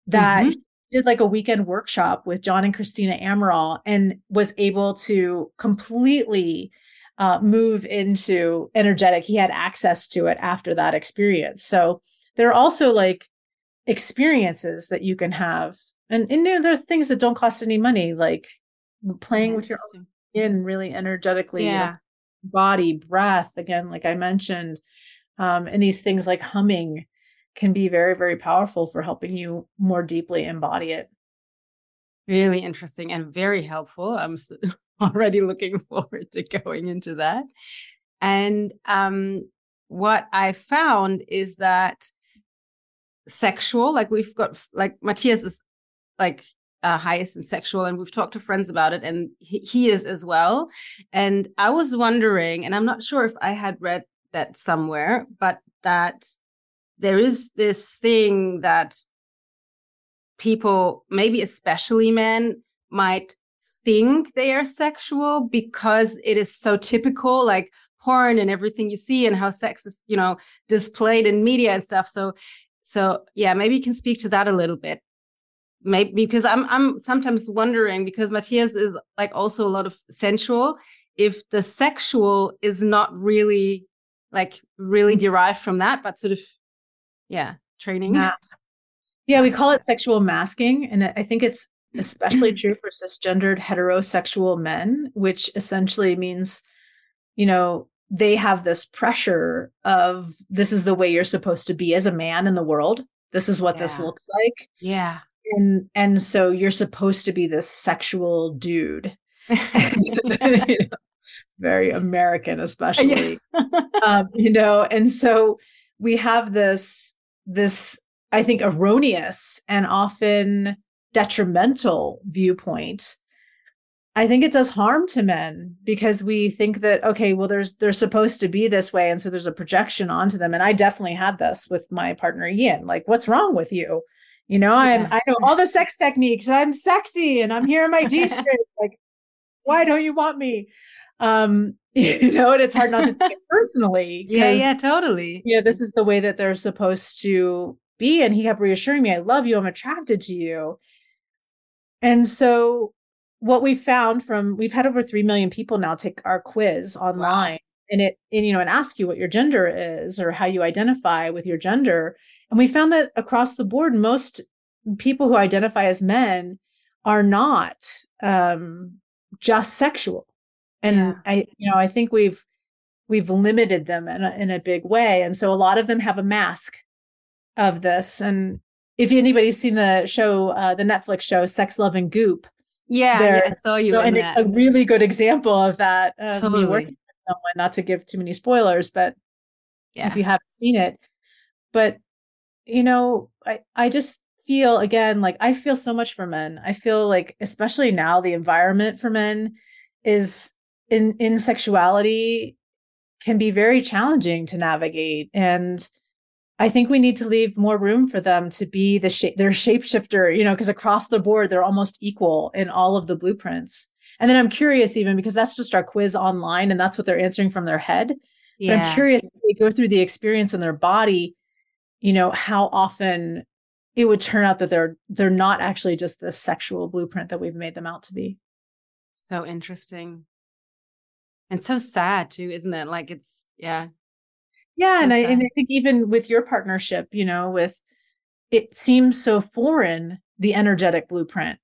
that mm-hmm did like a weekend workshop with John and Christina Amaral and was able to completely uh, move into energetic. He had access to it after that experience. So there are also like experiences that you can have. And, and there, there are things that don't cost any money, like playing with your skin really energetically, yeah. body, breath, again, like I mentioned, um, and these things like humming can be very, very powerful for helping you more deeply embody it. Really interesting and very helpful. I'm [LAUGHS] already looking forward to going into that. And um, what I found is that sexual, like we've got, like Matthias is like uh, highest in sexual, and we've talked to friends about it, and he, he is as well. And I was wondering, and I'm not sure if I had read that somewhere, but that there is this thing that people, maybe especially men, might think they are sexual because it is so typical, like porn and everything you see and how sex is, you know, displayed in media and stuff. So, so yeah, maybe you can speak to that a little bit. Maybe because I'm, I'm sometimes wondering because Matthias is like also a lot of sensual. If the sexual is not really like really derived from that, but sort of yeah training. [LAUGHS] Mask. Yeah we call it sexual masking and i think it's especially true for cisgendered heterosexual men which essentially means you know they have this pressure of this is the way you're supposed to be as a man in the world. This is what yeah. this looks like. Yeah. And and so you're supposed to be this sexual dude. [LAUGHS] [LAUGHS] Very american especially. Yeah. um, you know and so we have this this, I think, erroneous and often detrimental viewpoint I think it does harm to men because we think that okay, well, there's they're supposed to be this way, and so there's a projection onto them. And I definitely had this with my partner Ian. Like, what's wrong with you? You know, I'm I know all the sex techniques. and I'm sexy, and I'm here in my G string. [LAUGHS] like, why don't you want me? Um, [LAUGHS] you know, and it's hard not to take it [LAUGHS] personally. yeah, yeah, totally. Yeah, this is the way that they're supposed to be. And he kept reassuring me, I love you, I'm attracted to you. And so what we found from we've had over 3 million people now take our quiz online wow. and it and you know and ask you what your gender is or how you identify with your gender and we found that across the board most people who identify as men are not um, just sexual and yeah. i you know i think we've we've limited them in a, in a big way and so a lot of them have a mask of this and if anybody's seen the show uh, the netflix show sex love and goop yeah, yeah i saw you so, and a really good example of that um, totally. working with someone not to give too many spoilers but yeah. if you haven't seen it but you know i i just feel again like i feel so much for men i feel like especially now the environment for men is in in sexuality can be very challenging to navigate and I think we need to leave more room for them to be the shape their shapeshifter, you know, because across the board they're almost equal in all of the blueprints. And then I'm curious even because that's just our quiz online and that's what they're answering from their head. Yeah. But I'm curious if they go through the experience in their body, you know, how often it would turn out that they're they're not actually just this sexual blueprint that we've made them out to be. So interesting and so sad too isn't it? Like it's yeah. Yeah so and i and i think even with your partnership you know with it seems so foreign the energetic blueprint.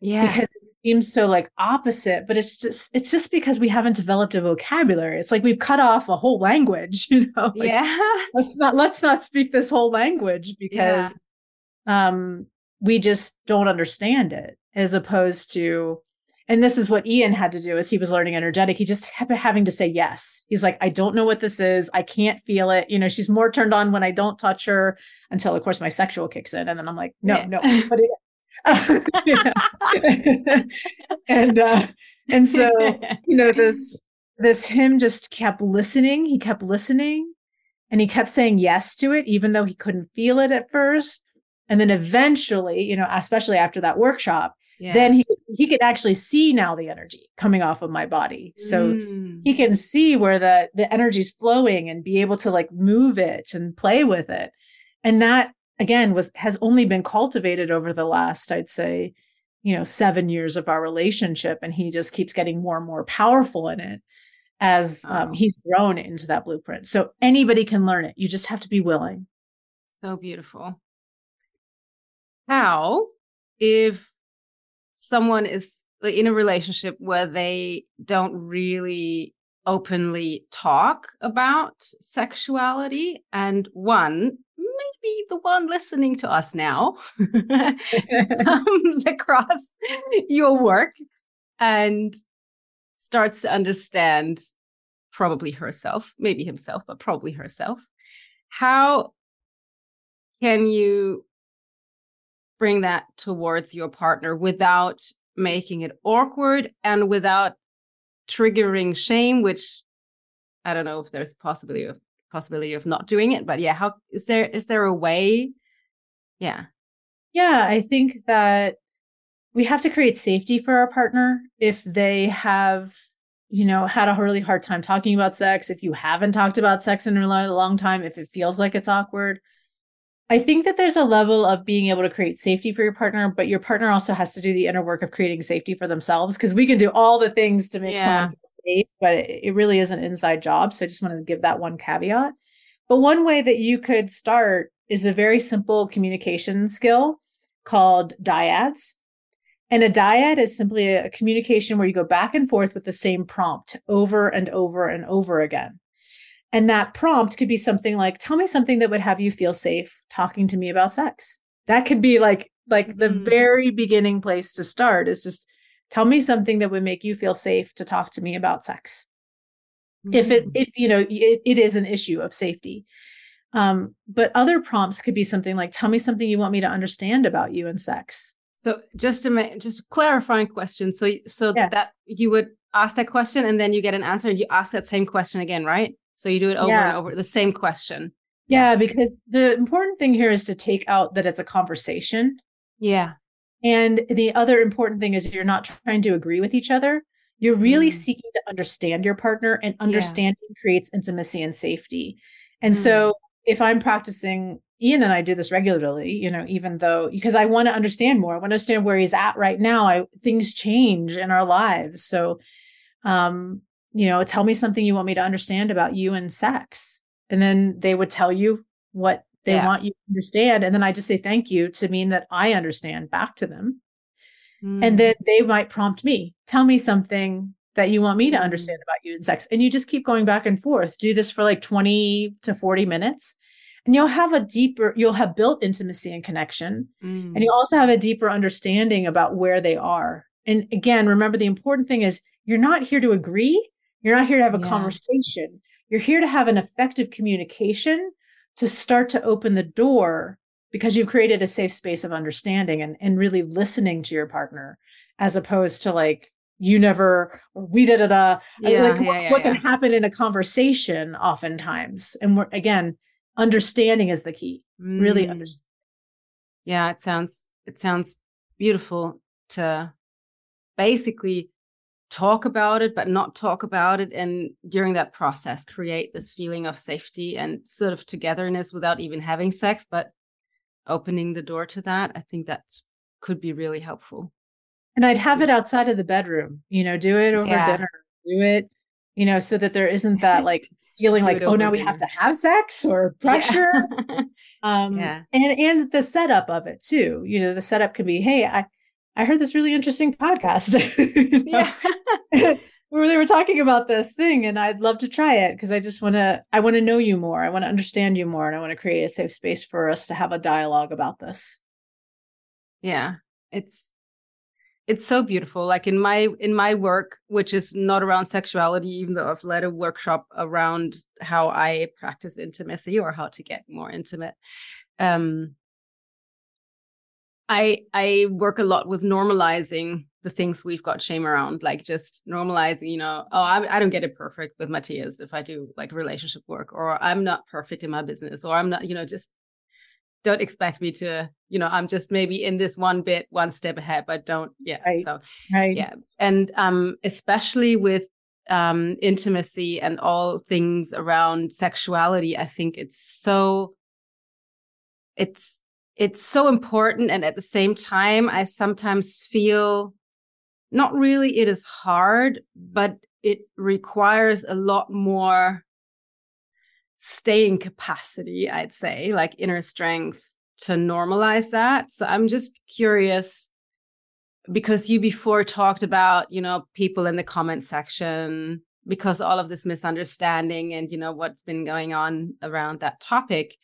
Yeah. Because it seems so like opposite but it's just it's just because we haven't developed a vocabulary. It's like we've cut off a whole language [LAUGHS] you know? Like, yeah. [LAUGHS] let's not let's not speak this whole language because yeah. um we just don't understand it as opposed to and this is what Ian had to do as he was learning energetic. He just kept having to say yes. He's like, I don't know what this is. I can't feel it. You know, she's more turned on when I don't touch her until, of course, my sexual kicks in. And then I'm like, no, yeah. no, but it, [LAUGHS] and uh, and so [LAUGHS] you know this this him just kept listening. He kept listening, and he kept saying yes to it, even though he couldn't feel it at first. And then eventually, you know, especially after that workshop, yeah. then he he could actually see now the energy coming off of my body. So mm. he can see where the the energy's flowing and be able to like move it and play with it. And that again was has only been cultivated over the last i'd say you know 7 years of our relationship and he just keeps getting more and more powerful in it as um, he's grown into that blueprint. So anybody can learn it. You just have to be willing. So beautiful. How if someone is in a relationship where they don't really openly talk about sexuality and one maybe the one listening to us now [LAUGHS] [LAUGHS] comes across your work and starts to understand probably herself maybe himself but probably herself how can you bring that towards your partner without making it awkward and without triggering shame which i don't know if there's possibility of possibility of not doing it but yeah how is there is there a way? Yeah. Yeah i think that we have to create safety for our partner. If they have you know had a really hard time talking about sex if you haven't talked about sex in a long time if it feels like it's awkward I think that there's a level of being able to create safety for your partner, but your partner also has to do the inner work of creating safety for themselves because we can do all the things to make yeah. someone safe, but it, it really is an inside job. So I just wanted to give that one caveat. But one way that you could start is a very simple communication skill called dyads. And a dyad is simply a communication where you go back and forth with the same prompt over and over and over again. And that prompt could be something like, tell me something that would have you feel safe talking to me about sex. That could be like, like the mm. very beginning place to start is just tell me something that would make you feel safe to talk to me about sex. Mm. If it, mm. if, you know, it, it is an issue of safety. Um, but other prompts could be something like, tell me something you want me to understand about you and sex. So just to make, just clarifying question. So, so yeah. that you would ask that question and then you get an answer and you ask that same question again, right? So you do it over yeah. and over, the same question. Yeah, because the important thing here is to take out that it's a conversation. Yeah. And the other important thing is you're not trying to agree with each other. You're really mm. seeking to understand your partner, and understanding yeah. creates intimacy and safety. And mm. so if I'm practicing, Ian and I do this regularly, you know, even though because I want to understand more, I want to understand where he's at right now. I things change in our lives. So um you know, tell me something you want me to understand about you and sex. And then they would tell you what they yeah. want you to understand. And then I just say thank you to mean that I understand back to them. Mm. And then they might prompt me, tell me something that you want me to mm. understand about you and sex. And you just keep going back and forth. Do this for like 20 to 40 minutes. And you'll have a deeper, you'll have built intimacy and connection. Mm. And you also have a deeper understanding about where they are. And again, remember the important thing is you're not here to agree. You're not here to have a yeah. conversation. You're here to have an effective communication to start to open the door because you've created a safe space of understanding and, and really listening to your partner as opposed to like you never we did it yeah, like yeah, what, yeah, what can happen in a conversation oftentimes and we're again understanding is the key mm. really understand yeah it sounds it sounds beautiful to basically talk about it but not talk about it and during that process create this feeling of safety and sort of togetherness without even having sex but opening the door to that i think that could be really helpful and i'd have it outside of the bedroom you know do it over yeah. dinner do it you know so that there isn't that [LAUGHS] like feeling like oh now we have to have sex or pressure yeah. [LAUGHS] um yeah. and and the setup of it too you know the setup could be hey i I heard this really interesting podcast [LAUGHS] yeah. [LAUGHS] where they were talking about this thing and I'd love to try it because I just want to I want to know you more. I want to understand you more and I want to create a safe space for us to have a dialogue about this. Yeah. It's it's so beautiful like in my in my work which is not around sexuality even though i've led a workshop around how i practice intimacy or how to get more intimate um i i work a lot with normalizing the things we've got shame around like just normalizing you know oh I, I don't get it perfect with matthias if i do like relationship work or i'm not perfect in my business or i'm not you know just don't expect me to you know i'm just maybe in this one bit one step ahead but don't yeah right. so right. yeah and um especially with um intimacy and all things around sexuality i think it's so it's it's so important and at the same time i sometimes feel not really it is hard but it requires a lot more staying capacity, I'd say, like inner strength to normalize that. So I'm just curious because you before talked about, you know, people in the comment section because all of this misunderstanding and you know what's been going on around that topic.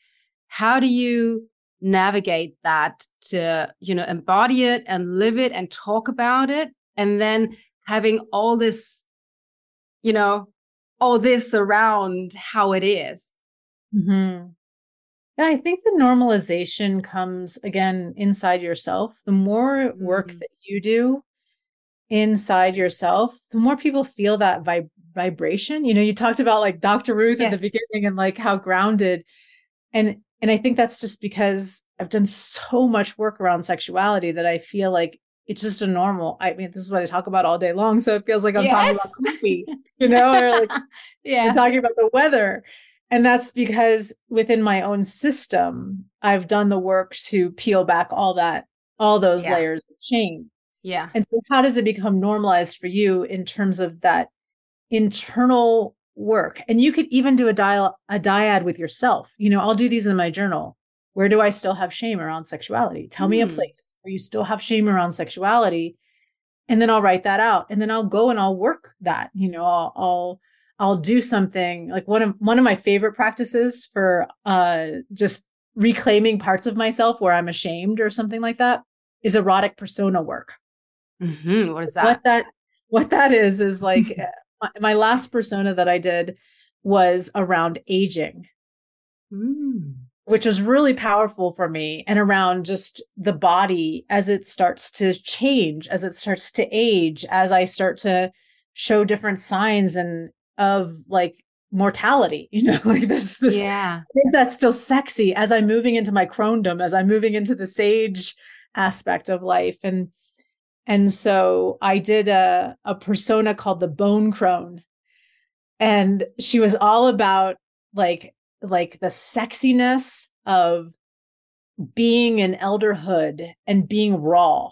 How do you navigate that to, you know, embody it and live it and talk about it and then having all this you know all this around how it is Mm-hmm. Yeah, I think the normalization comes again inside yourself. The more work mm-hmm. that you do inside yourself, the more people feel that vib- vibration. You know, you talked about like Dr. Ruth yes. at the beginning and like how grounded and and I think that's just because I've done so much work around sexuality that I feel like it's just a normal. I mean, this is what I talk about all day long, so it feels like I'm yes. talking about coffee, you know, or like [LAUGHS] yeah, I'm talking about the weather. And that's because within my own system, I've done the work to peel back all that, all those yeah. layers of shame. Yeah. And so, how does it become normalized for you in terms of that internal work? And you could even do a dial a dyad with yourself. You know, I'll do these in my journal. Where do I still have shame around sexuality? Tell mm. me a hmm. place where you still have shame around sexuality, and then I'll write that out, and then I'll go and I'll work that. You know, I'll, I'll I'll do something like one of one of my favorite practices for uh just reclaiming parts of myself where I'm ashamed or something like that is erotic persona work. Mm-hmm. What is that? What that what that is is like [LAUGHS] my, my, last persona that I did was around aging. Mm. Which was really powerful for me and around just the body as it starts to change, as it starts to age, as I start to show different signs and of like mortality [LAUGHS] you know like this this yeah that's still sexy as i'm moving into my crondom as i'm moving into the sage aspect of life and and so i did a a persona called the bone crone and she was all about like like the sexiness of being in elderhood and being raw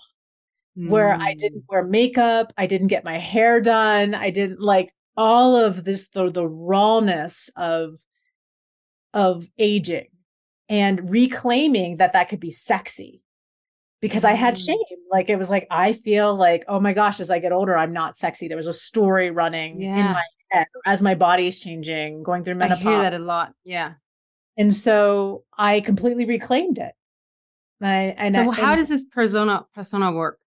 where i didn't mm. wear makeup i didn't get my hair done i didn't like all of this the, the rawness of of aging and reclaiming that that could be sexy because I had mm. shame. Like it was like I feel like oh my gosh, as I get older, I'm not sexy. There was a story running yeah. in my head as my body's changing, going through menopause. I hear that a lot. Yeah, and so I completely reclaimed it. I, and so I, how and, does this persona persona work?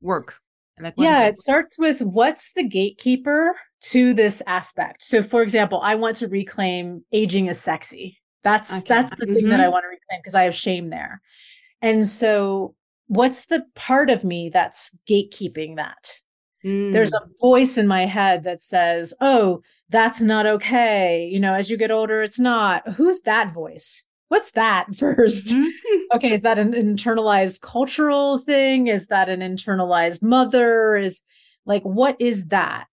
Work? Like, yeah, it starts with what's the gatekeeper to this aspect. So, for example, I want to reclaim aging is sexy. That's okay. that's the mm-hmm. thing that I mm-hmm. want to reclaim because I have shame there. And so, what's the part of me that's gatekeeping that? Mm. There's a voice in my head that says, "Oh, that's not okay." You know, as you get older, it's not. Who's that voice? What's that [LAUGHS] 1st mm-hmm. okay, is that an internalized cultural thing? Is that an internalized mother? Is like what is that?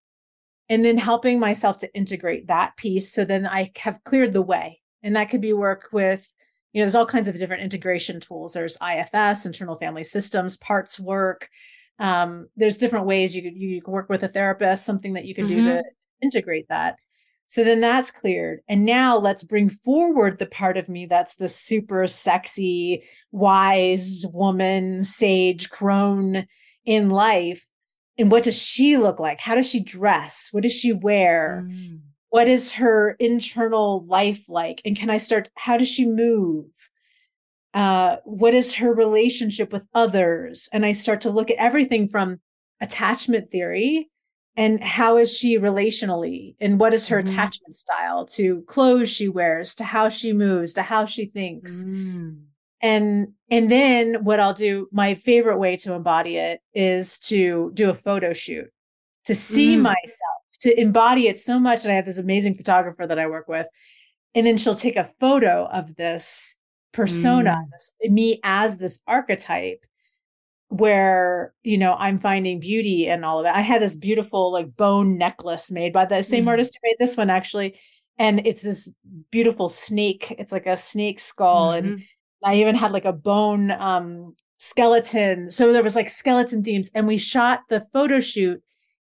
and then helping myself to integrate that piece so then i have cleared the way and that could be work with you know there's all kinds of different integration tools there's ifs internal family systems parts work um, there's different ways you could you could work with a therapist something that you can mm-hmm. do to, to integrate that so then that's cleared and now let's bring forward the part of me that's the super sexy wise woman sage crone in life and what does she look like? How does she dress? What does she wear? Mm. What is her internal life like? And can I start? How does she move? Uh, what is her relationship with others? And I start to look at everything from attachment theory and how is she relationally and what is her mm-hmm. attachment style to clothes she wears to how she moves to how she thinks mm. and and then what i'll do my favorite way to embody it is to do a photo shoot to see mm. myself to embody it so much and i have this amazing photographer that i work with. And then she'll take a photo of this persona mm. this, me as this archetype where you know i'm finding beauty and all of it. I had this beautiful like bone necklace made by the same mm. artist who made this one actually. And it's this beautiful snake. It's like a snake skull. Mm-hmm. and i even had like a bone um skeleton. So there was like skeleton themes. And we shot the photo shoot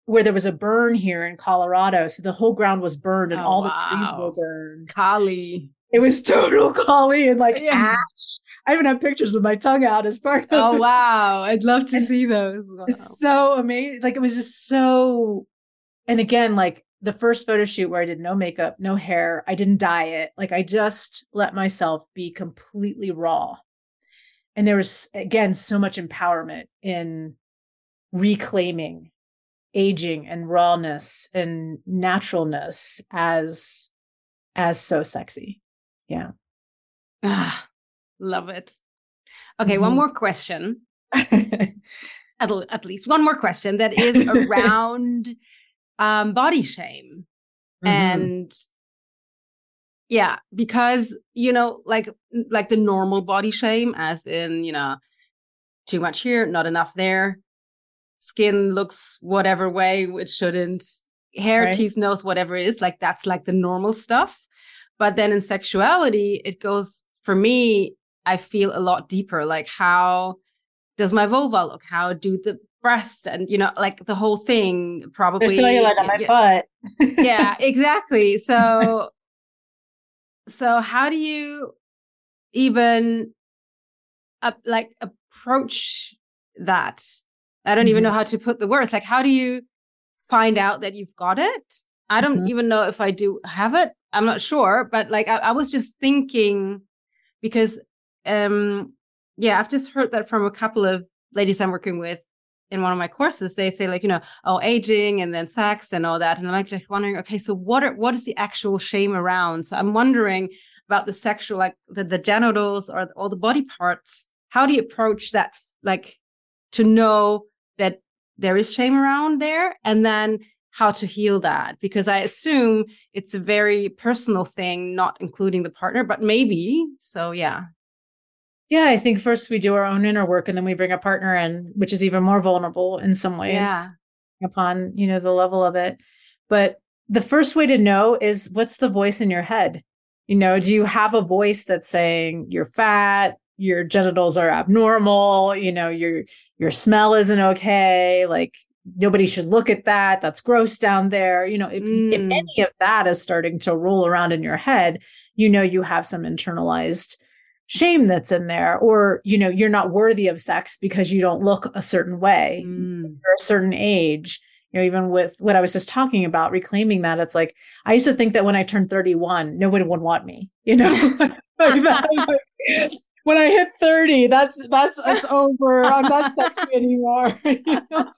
where there was a burn here in colorado so the whole ground was burned and oh, all wow. the trees were burned kali it was [LAUGHS] total Kali and like yeah. ash. I even have pictures with my tongue out as part of Oh wow. I'd love to see those. Wow. It's so amazing. Like it was just so and again, like the first photo shoot where I did no makeup, no hair, I didn't dye it. Like I just let myself be completely raw. And there was again so much empowerment in reclaiming aging and rawness and naturalness as as so sexy. Yeah. Ah, love it. Okay, mm-hmm. one more question. [LAUGHS] at, at least one more question that is [LAUGHS] around um, body shame. Mm-hmm. And yeah, because you know, like like the normal body shame, as in, you know, too much here, not enough there. Skin looks whatever way it shouldn't. Hair, right. teeth, nose, whatever it is, like that's like the normal stuff. But then in sexuality, it goes for me, I feel a lot deeper. Like, how does my vulva look? How do the breasts and, you know, like the whole thing probably. There's cellulite on my butt. yeah, [LAUGHS] exactly. So, [LAUGHS] so how do you even uh, like approach that? I don't mm-hmm. even know how to put the words. Like, how do you find out that you've got it? I don't mm-hmm. even know if I do have it. I'm not sure, but like I, I was just thinking because um yeah, I've just heard that from a couple of ladies I'm working with in one of my courses. They say like, you know, oh, aging and then sex and all that. And I'm like just wondering, okay, so what are what is the actual shame around? So I'm wondering about the sexual, like the, the genitals or all the body parts. How do you approach that like to know that there is shame around there? And then how to heal that because I assume it's a very personal thing, not including the partner, but maybe. So, yeah. Yeah, I think first we do our own inner work and then we bring a partner in, which is even more vulnerable in some ways yeah. upon, you know, the level of it. But the first way to know is what's the voice in your head? You know, do you have a voice that's saying you're fat, your genitals are abnormal, you know, your your smell isn't okay, like nobody should look at that. That's gross down there. You know, if, mm. if any of that is starting to roll around in your head, you know, you have some internalized shame that's in there, or, you know, you're not worthy of sex because you don't look a certain way mm. or a certain age. You know, even with what I was just talking about, reclaiming that, it's like I used to think that when I turned 31, nobody would want me, you know, [LAUGHS] like that, when I hit 30, that's that's it's over. I'm not sexy anymore. [LAUGHS] you know?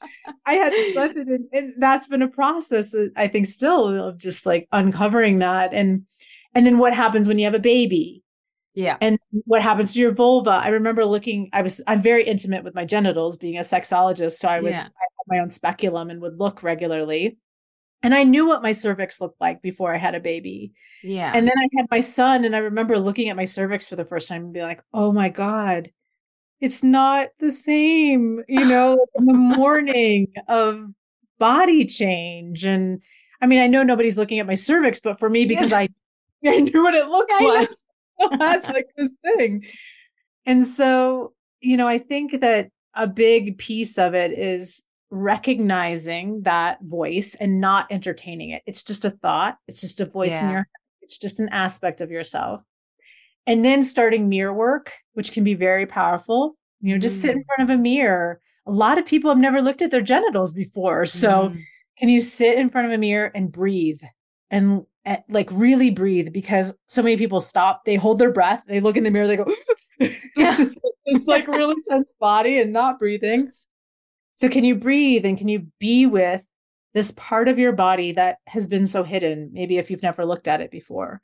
I had such an and that's been a process, uh, I think, still of just like uncovering that. And and then what happens when you have a baby? Yeah. And what happens to your vulva? I remember looking, I was I'm very intimate with my genitals being a sexologist. So I would yeah. I had my own speculum and would look regularly. And I knew what my cervix looked like before I had a baby. Yeah. And then I had my son, and I remember looking at my cervix for the first time and be like, oh my God, it's not the same, you know, [LAUGHS] in the morning of body change. And I mean, I know nobody's looking at my cervix, but for me, because yeah. I, [LAUGHS] I knew what it looked like, that's [LAUGHS] like this thing. And so, you know, I think that a big piece of it is recognizing that voice and not entertaining it. It's just a thought, it's just a voice yeah. in your head, it's just an aspect of yourself. And then starting mirror work, which can be very powerful. You know, just mm. sit in mm. front of a mirror. A lot of people have never looked at their genitals before. So, mm. can you sit in front of a mirror and breathe and uh, like really breathe? Because so many people stop, they hold their breath, they look in the mirror, they go, it's, [LAUGHS] [LAUGHS] [LAUGHS] it's like really tense body and not breathing. So can you breathe and can you be with this part of your body that has been so hidden, maybe if you've never looked at it before?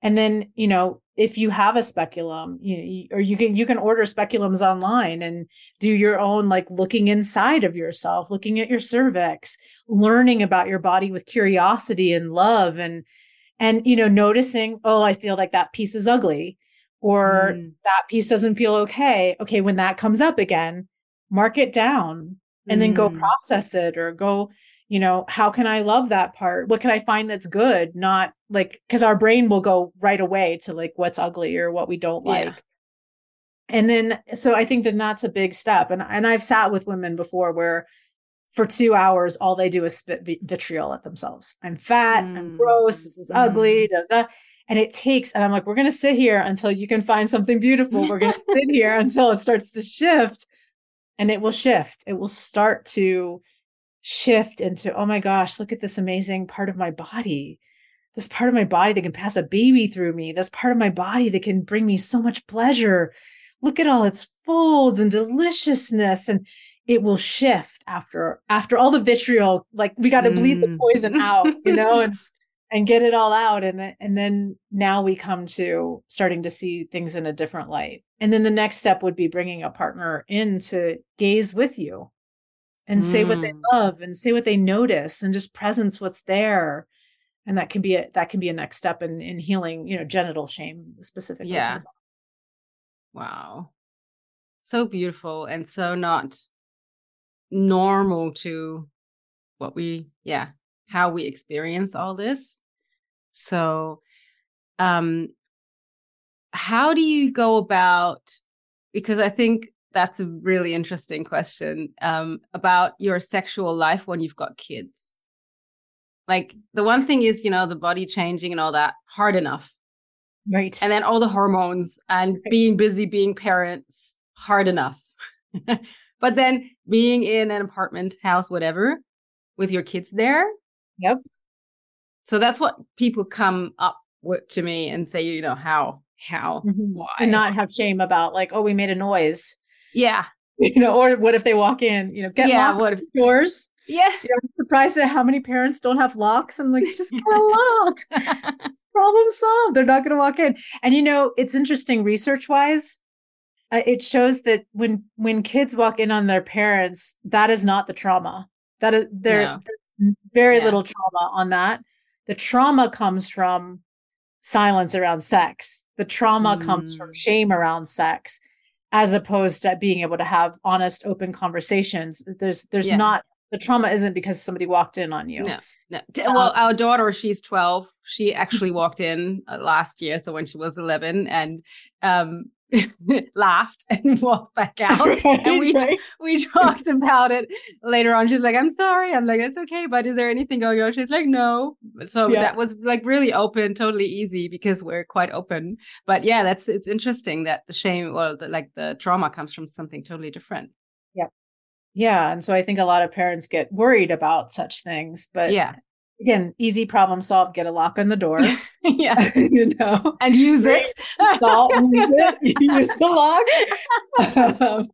And then, you know, if you have a speculum, you, or you can you can order speculums online and do your own like looking inside of yourself, looking at your cervix, learning about your body with curiosity and love and and you know noticing, oh, I feel like that piece is ugly or mm. that piece doesn't feel okay. Okay, when that comes up again, mark it down and mm. then go mm. process it or go you know how can i love that part what can i find that's good not like because our brain will go right away to like what's ugly or what we don't like yeah. and then so i think then that's a big step and and i've sat with women before where for two hours all they do is spit vitriol at themselves i'm fat mm. i'm gross this is mm. ugly da, da. and it takes and i'm like we're going to sit here until you can find something beautiful we're going to sit here [LAUGHS] until it starts to shift and it will shift it will start to shift into, oh my gosh, look at this amazing part of my body. This part of my body that can pass a baby through me. This part of my body that can bring me so much pleasure. Look at all its folds and deliciousness. And it will shift after after all the vitriol. Like we got to mm. bleed the poison out, you know, and [LAUGHS] and get it all out. And then and then now we come to starting to see things in a different light. And then the next step would be bringing a partner in to gaze with you and mm. say what they mm. love and say what they notice and just presence what's there and that can be a that can be a next step in in healing you know genital shame specifically yeah wow so beautiful and so not normal to what we yeah how we experience all this so um how do you go about because i think that's a really interesting question um, about your sexual life when you've got kids. Like the one thing is, you know, the body changing and all that, hard enough. Right. And then all the hormones and right. being busy, being parents, hard enough. [LAUGHS] but then being in an apartment, house, whatever, with your kids there. Yep. So that's what people come up with to me and say, you know, how, how, mm-hmm. why. And not have shame about like, oh, we made a noise. Yeah. [LAUGHS] You know, or what if they walk in, you know, get yeah, what if, doors. Yeah. You know, I'm surprised at how many parents don't have locks. I'm like, just get a [LAUGHS] lock. Problem solved. They're not going to walk in. And you know, it's interesting research wise. Uh, it shows that when when kids walk in on their parents, that is not the trauma. That is there, yeah. there's very yeah. little trauma on that. The trauma comes from silence around sex. The trauma mm. comes from mm. shame around sex as opposed to being able to have honest open conversations there's there's yeah. not the trauma isn't because somebody walked in on you no no um, well our daughter she's 12 she [LAUGHS] actually walked in uh, last year so when she was 11 and um [LAUGHS] laughed [LAUGHS] and walked back [LAUGHS] out. Right, and we right. we talked about it later on. She's like, "I'm sorry." I'm like, "It's okay." But is there anything going on? She's like, "No." So yeah. that was like really open, totally easy because we're quite open. But yeah, that's it's interesting that the shame or the, like the trauma comes from something totally different. Yeah, yeah, and so I think a lot of parents get worried about such things, but yeah, again, easy problem solve, get a lock on the door. [LAUGHS] yeah. [LAUGHS] you know, and use it. Use it, [LAUGHS] use the lock. um,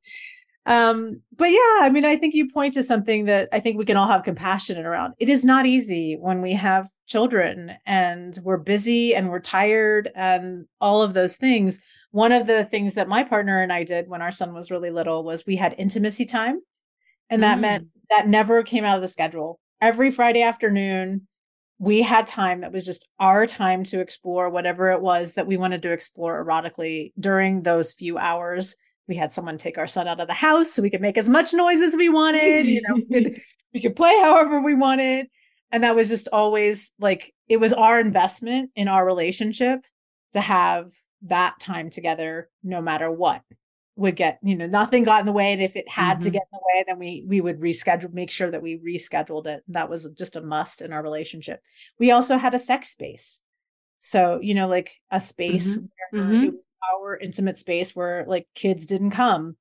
um, but yeah, I mean, I think you point to something that I think we can all have compassion around. It is not easy when we have children and we're busy and we're tired and all of those things. One of the things that my partner and I did when our son was really little was we had intimacy time. And that mm. meant that never came out of the schedule every Friday afternoon, we had time that was just our time to explore whatever it was that we wanted to explore erotically during those few hours. We had someone take our son out of the house so we could make as much noise as we wanted. You know, we could, [LAUGHS] we could play however we wanted. And that was just always like it was our investment in our relationship to have that time together no matter what would get you know nothing got in the way and if it had mm-hmm. to get in the way then we we would reschedule make sure that we rescheduled it that was just a must in our relationship we also had a sex space so you know like a space mm-hmm. where mm-hmm. it was our intimate space where like kids didn't come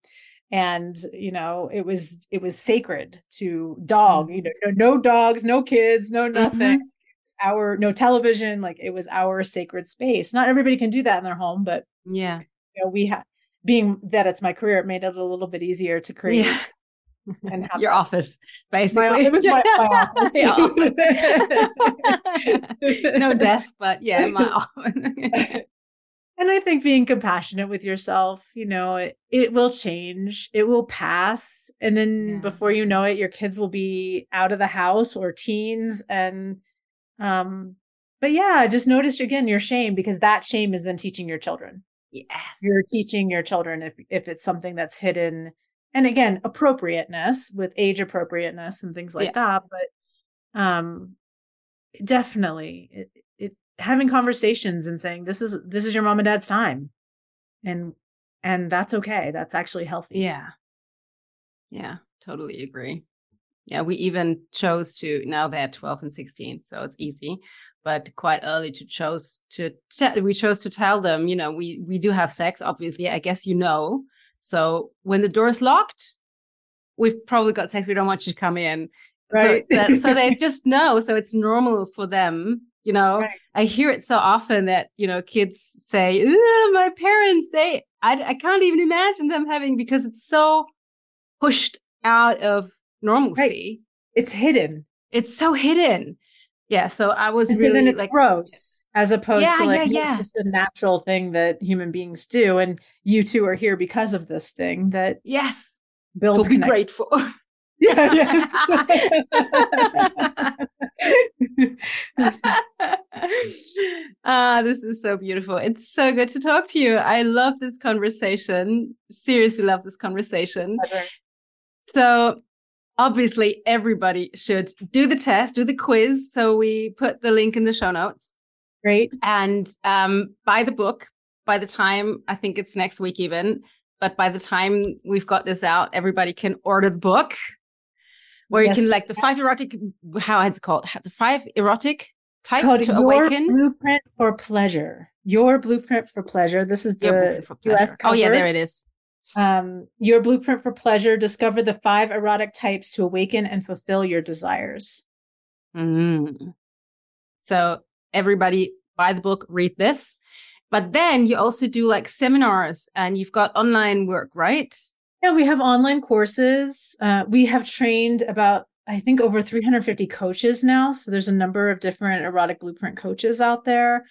and you know it was it was sacred to dog you mm-hmm. know no, no dogs no kids no nothing mm-hmm. our no television like it was our sacred space not everybody can do that in their home but yeah you know we have being that it's my career, it made it a little bit easier to create. Yeah. [LAUGHS] and have your office, basically. My, it was my, my office. [LAUGHS] Yeah. no desk, but yeah, my [LAUGHS] office. And I think being compassionate with yourself, you know, it, it will change, it will pass. And then Yeah. before you know it, your kids will be out of the house or teens. And, um, but yeah, just notice again your shame because that shame is then teaching your children. Yes. You're teaching your children if, if it's something that's hidden. And again, appropriateness with age appropriateness and things like that. But, um, definitely it, it having conversations and saying this is this is your mom and dad's time and and that's okay that's actually healthy Yeah. Yeah, totally agree. Yeah, we even chose to now they're 12 and 16, so it's easy. But quite early to chose to te- we chose to tell them, you know, we we do have sex, obviously. I guess you know. So when the door is locked, we've probably got sex. We don't want you to come in. right So, that, so they [LAUGHS] just know. So it's normal for them. You know, Right. I hear it so often that you know kids say, "My parents, they, I, I can't even imagine them having because it's so pushed out of normalcy. it's hidden It's so hidden." Yeah. So I was and so then it's like, gross as opposed Yeah, to like yeah, yeah. just a natural thing that human beings do and you two are here because of this thing that "Yes, builds to be connect- grateful." [LAUGHS] [LAUGHS] yeah yes [LAUGHS] ah, this is so beautiful. It's so good to talk to you. I love this conversation. Seriously, love this conversation. So, obviously, everybody should do the test, do the quiz. So, we put the link in the show notes great and um, buy the book. By the time, I think it's next week, even. But by the time we've got this out, everybody can order the book where Yes. you can like the five erotic, how it's called, the five erotic types called to your awaken. blueprint for pleasure your blueprint for pleasure this is the Your blueprint for us pleasure. Oh yeah, there it is. Um, your blueprint for pleasure discover the five erotic types to awaken and fulfill your desires Mm. So everybody buy the book, read this. But then you also do like seminars and you've got online work, right? yeah we have online courses uh, we have trained about i think over 350 coaches now so there's a number of different erotic blueprint coaches out there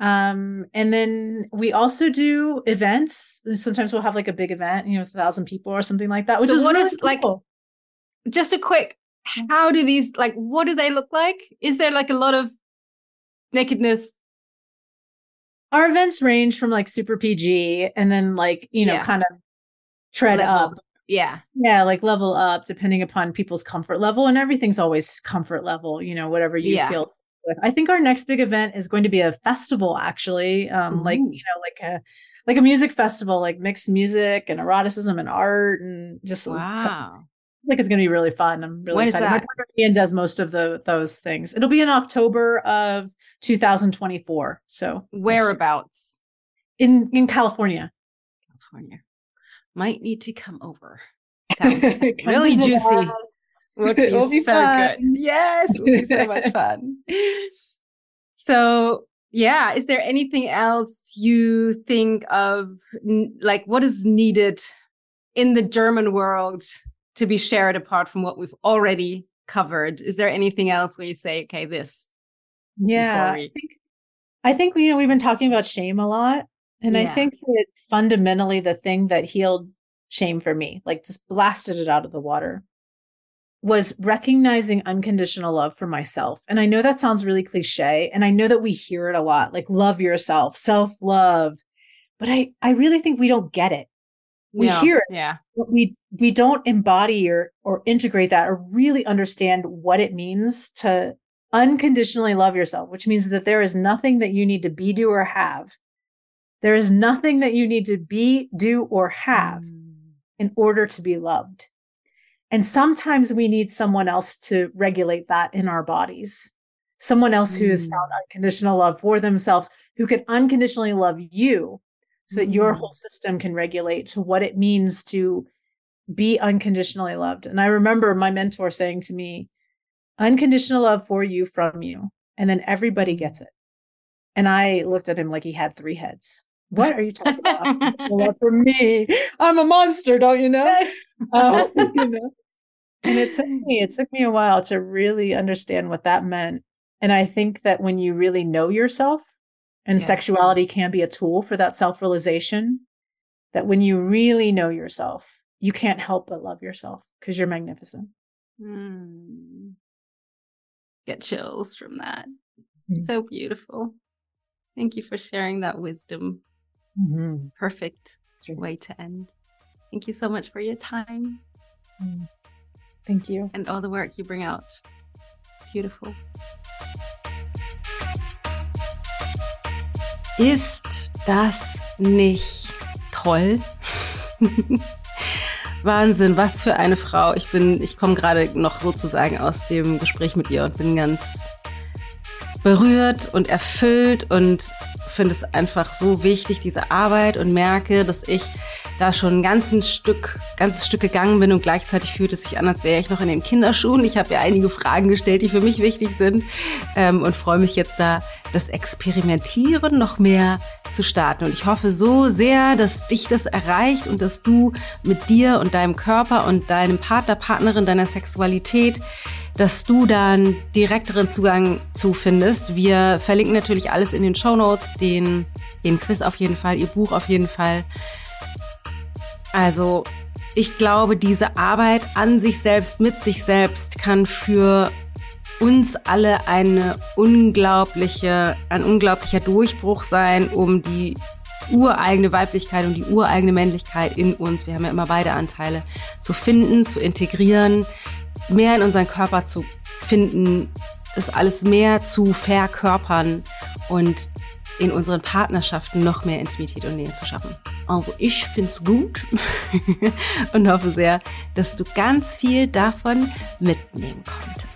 um, and then we also do events sometimes we'll have like a big event you know a thousand people or something like that which So is what really is, like. Just a quick, how do these like what do they look like? Is there like a lot of nakedness? our events range from like super pg and then like you know Yeah. kind of tread level? up Yeah. Yeah, like level up depending upon people's comfort level, and everything's always comfort level. You know, whatever you Yeah. feel with. I think our next big event is going to be a festival, actually. Um, like you know, like a like a music festival, like mixed music and eroticism and art, and just Wow. like it's going to be really fun. I'm really When excited. My partner Ian does most of the those things. It'll be in October of 2024. So Whereabouts? in in California. California. Might need to come over. [LAUGHS] Sounds really juicy. us. Would [LAUGHS] be, It'll be so fun. good. Yes, it would be so much [LAUGHS] fun. So, yeah, is there anything else you think of, like what is needed in the German world to be shared apart from what we've already covered? Is there anything else where you say, okay, this? Yeah, we- I think I think you know we've been talking about shame a lot, and I think that fundamentally the thing that healed shame for me, like just blasted it out of the water, was recognizing unconditional love for myself. And I know that sounds really cliche, and I know that we hear it a lot, like love yourself, self love, but I I really think we don't get it. We hear it, Yeah. but we we don't embody or or integrate that or really understand what it means to unconditionally love yourself which means that there is nothing that you need to be do or have there is nothing that you need to be do or have Mm. in order to be loved and sometimes we need someone else to regulate that in our bodies someone else who has Mm. found unconditional love for themselves who can unconditionally love you so that your Mm. whole system can regulate to what it means to be unconditionally loved. And I remember my mentor saying to me, unconditional love for you from you. And then everybody gets it. And I looked at him like he had three heads. What are you talking about? Love [LAUGHS] for me. I'm a monster, don't you know? [LAUGHS] Um, [LAUGHS] you [LAUGHS] know? and it took me it took me a while to really understand what that meant. And I think that when you really know yourself, and yeah. sexuality can be a tool for that self-realization, that when you really know yourself, you can't help but love yourself because you're magnificent. Mm. Get chills from that. Mm-hmm. So beautiful. Thank you for sharing that wisdom. Mm-hmm. Perfect way to end. Thank you so much for your time. Mm. Thank you. And all the work you bring out. Beautiful. Ist das nicht toll? [LAUGHS] Wahnsinn, was für eine Frau. Ich bin, ich komme gerade noch sozusagen aus dem Gespräch mit ihr und bin ganz berührt und erfüllt und finde es einfach so wichtig, diese Arbeit und merke, dass ich da schon ein ganzes Stück, ganzes Stück gegangen bin und gleichzeitig fühlt es sich an, als wäre ich noch in den Kinderschuhen. Ich habe ja einige Fragen gestellt, die für mich wichtig sind ähm, und freue mich jetzt da, das Experimentieren noch mehr zu starten. Und ich hoffe so sehr, dass dich das erreicht und dass du mit dir und deinem Körper und deinem Partner, Partnerin, deiner Sexualität dass du dann direkteren Zugang zu findest. Wir verlinken natürlich alles in den Show Notes, den, den Quiz auf jeden Fall, ihr Buch auf jeden Fall. Also ich glaube, diese Arbeit an sich selbst, mit sich selbst kann für uns alle eine unglaubliche, ein unglaublicher Durchbruch sein, um die ureigene Weiblichkeit und die ureigene Männlichkeit in uns, wir haben ja immer beide Anteile, zu finden, zu integrieren, mehr in unseren Körper zu finden, es alles mehr zu verkörpern und in unseren Partnerschaften noch mehr Intimität und Nähe zu schaffen. Also ich find's gut [LAUGHS] und hoffe sehr, dass du ganz viel davon mitnehmen konntest.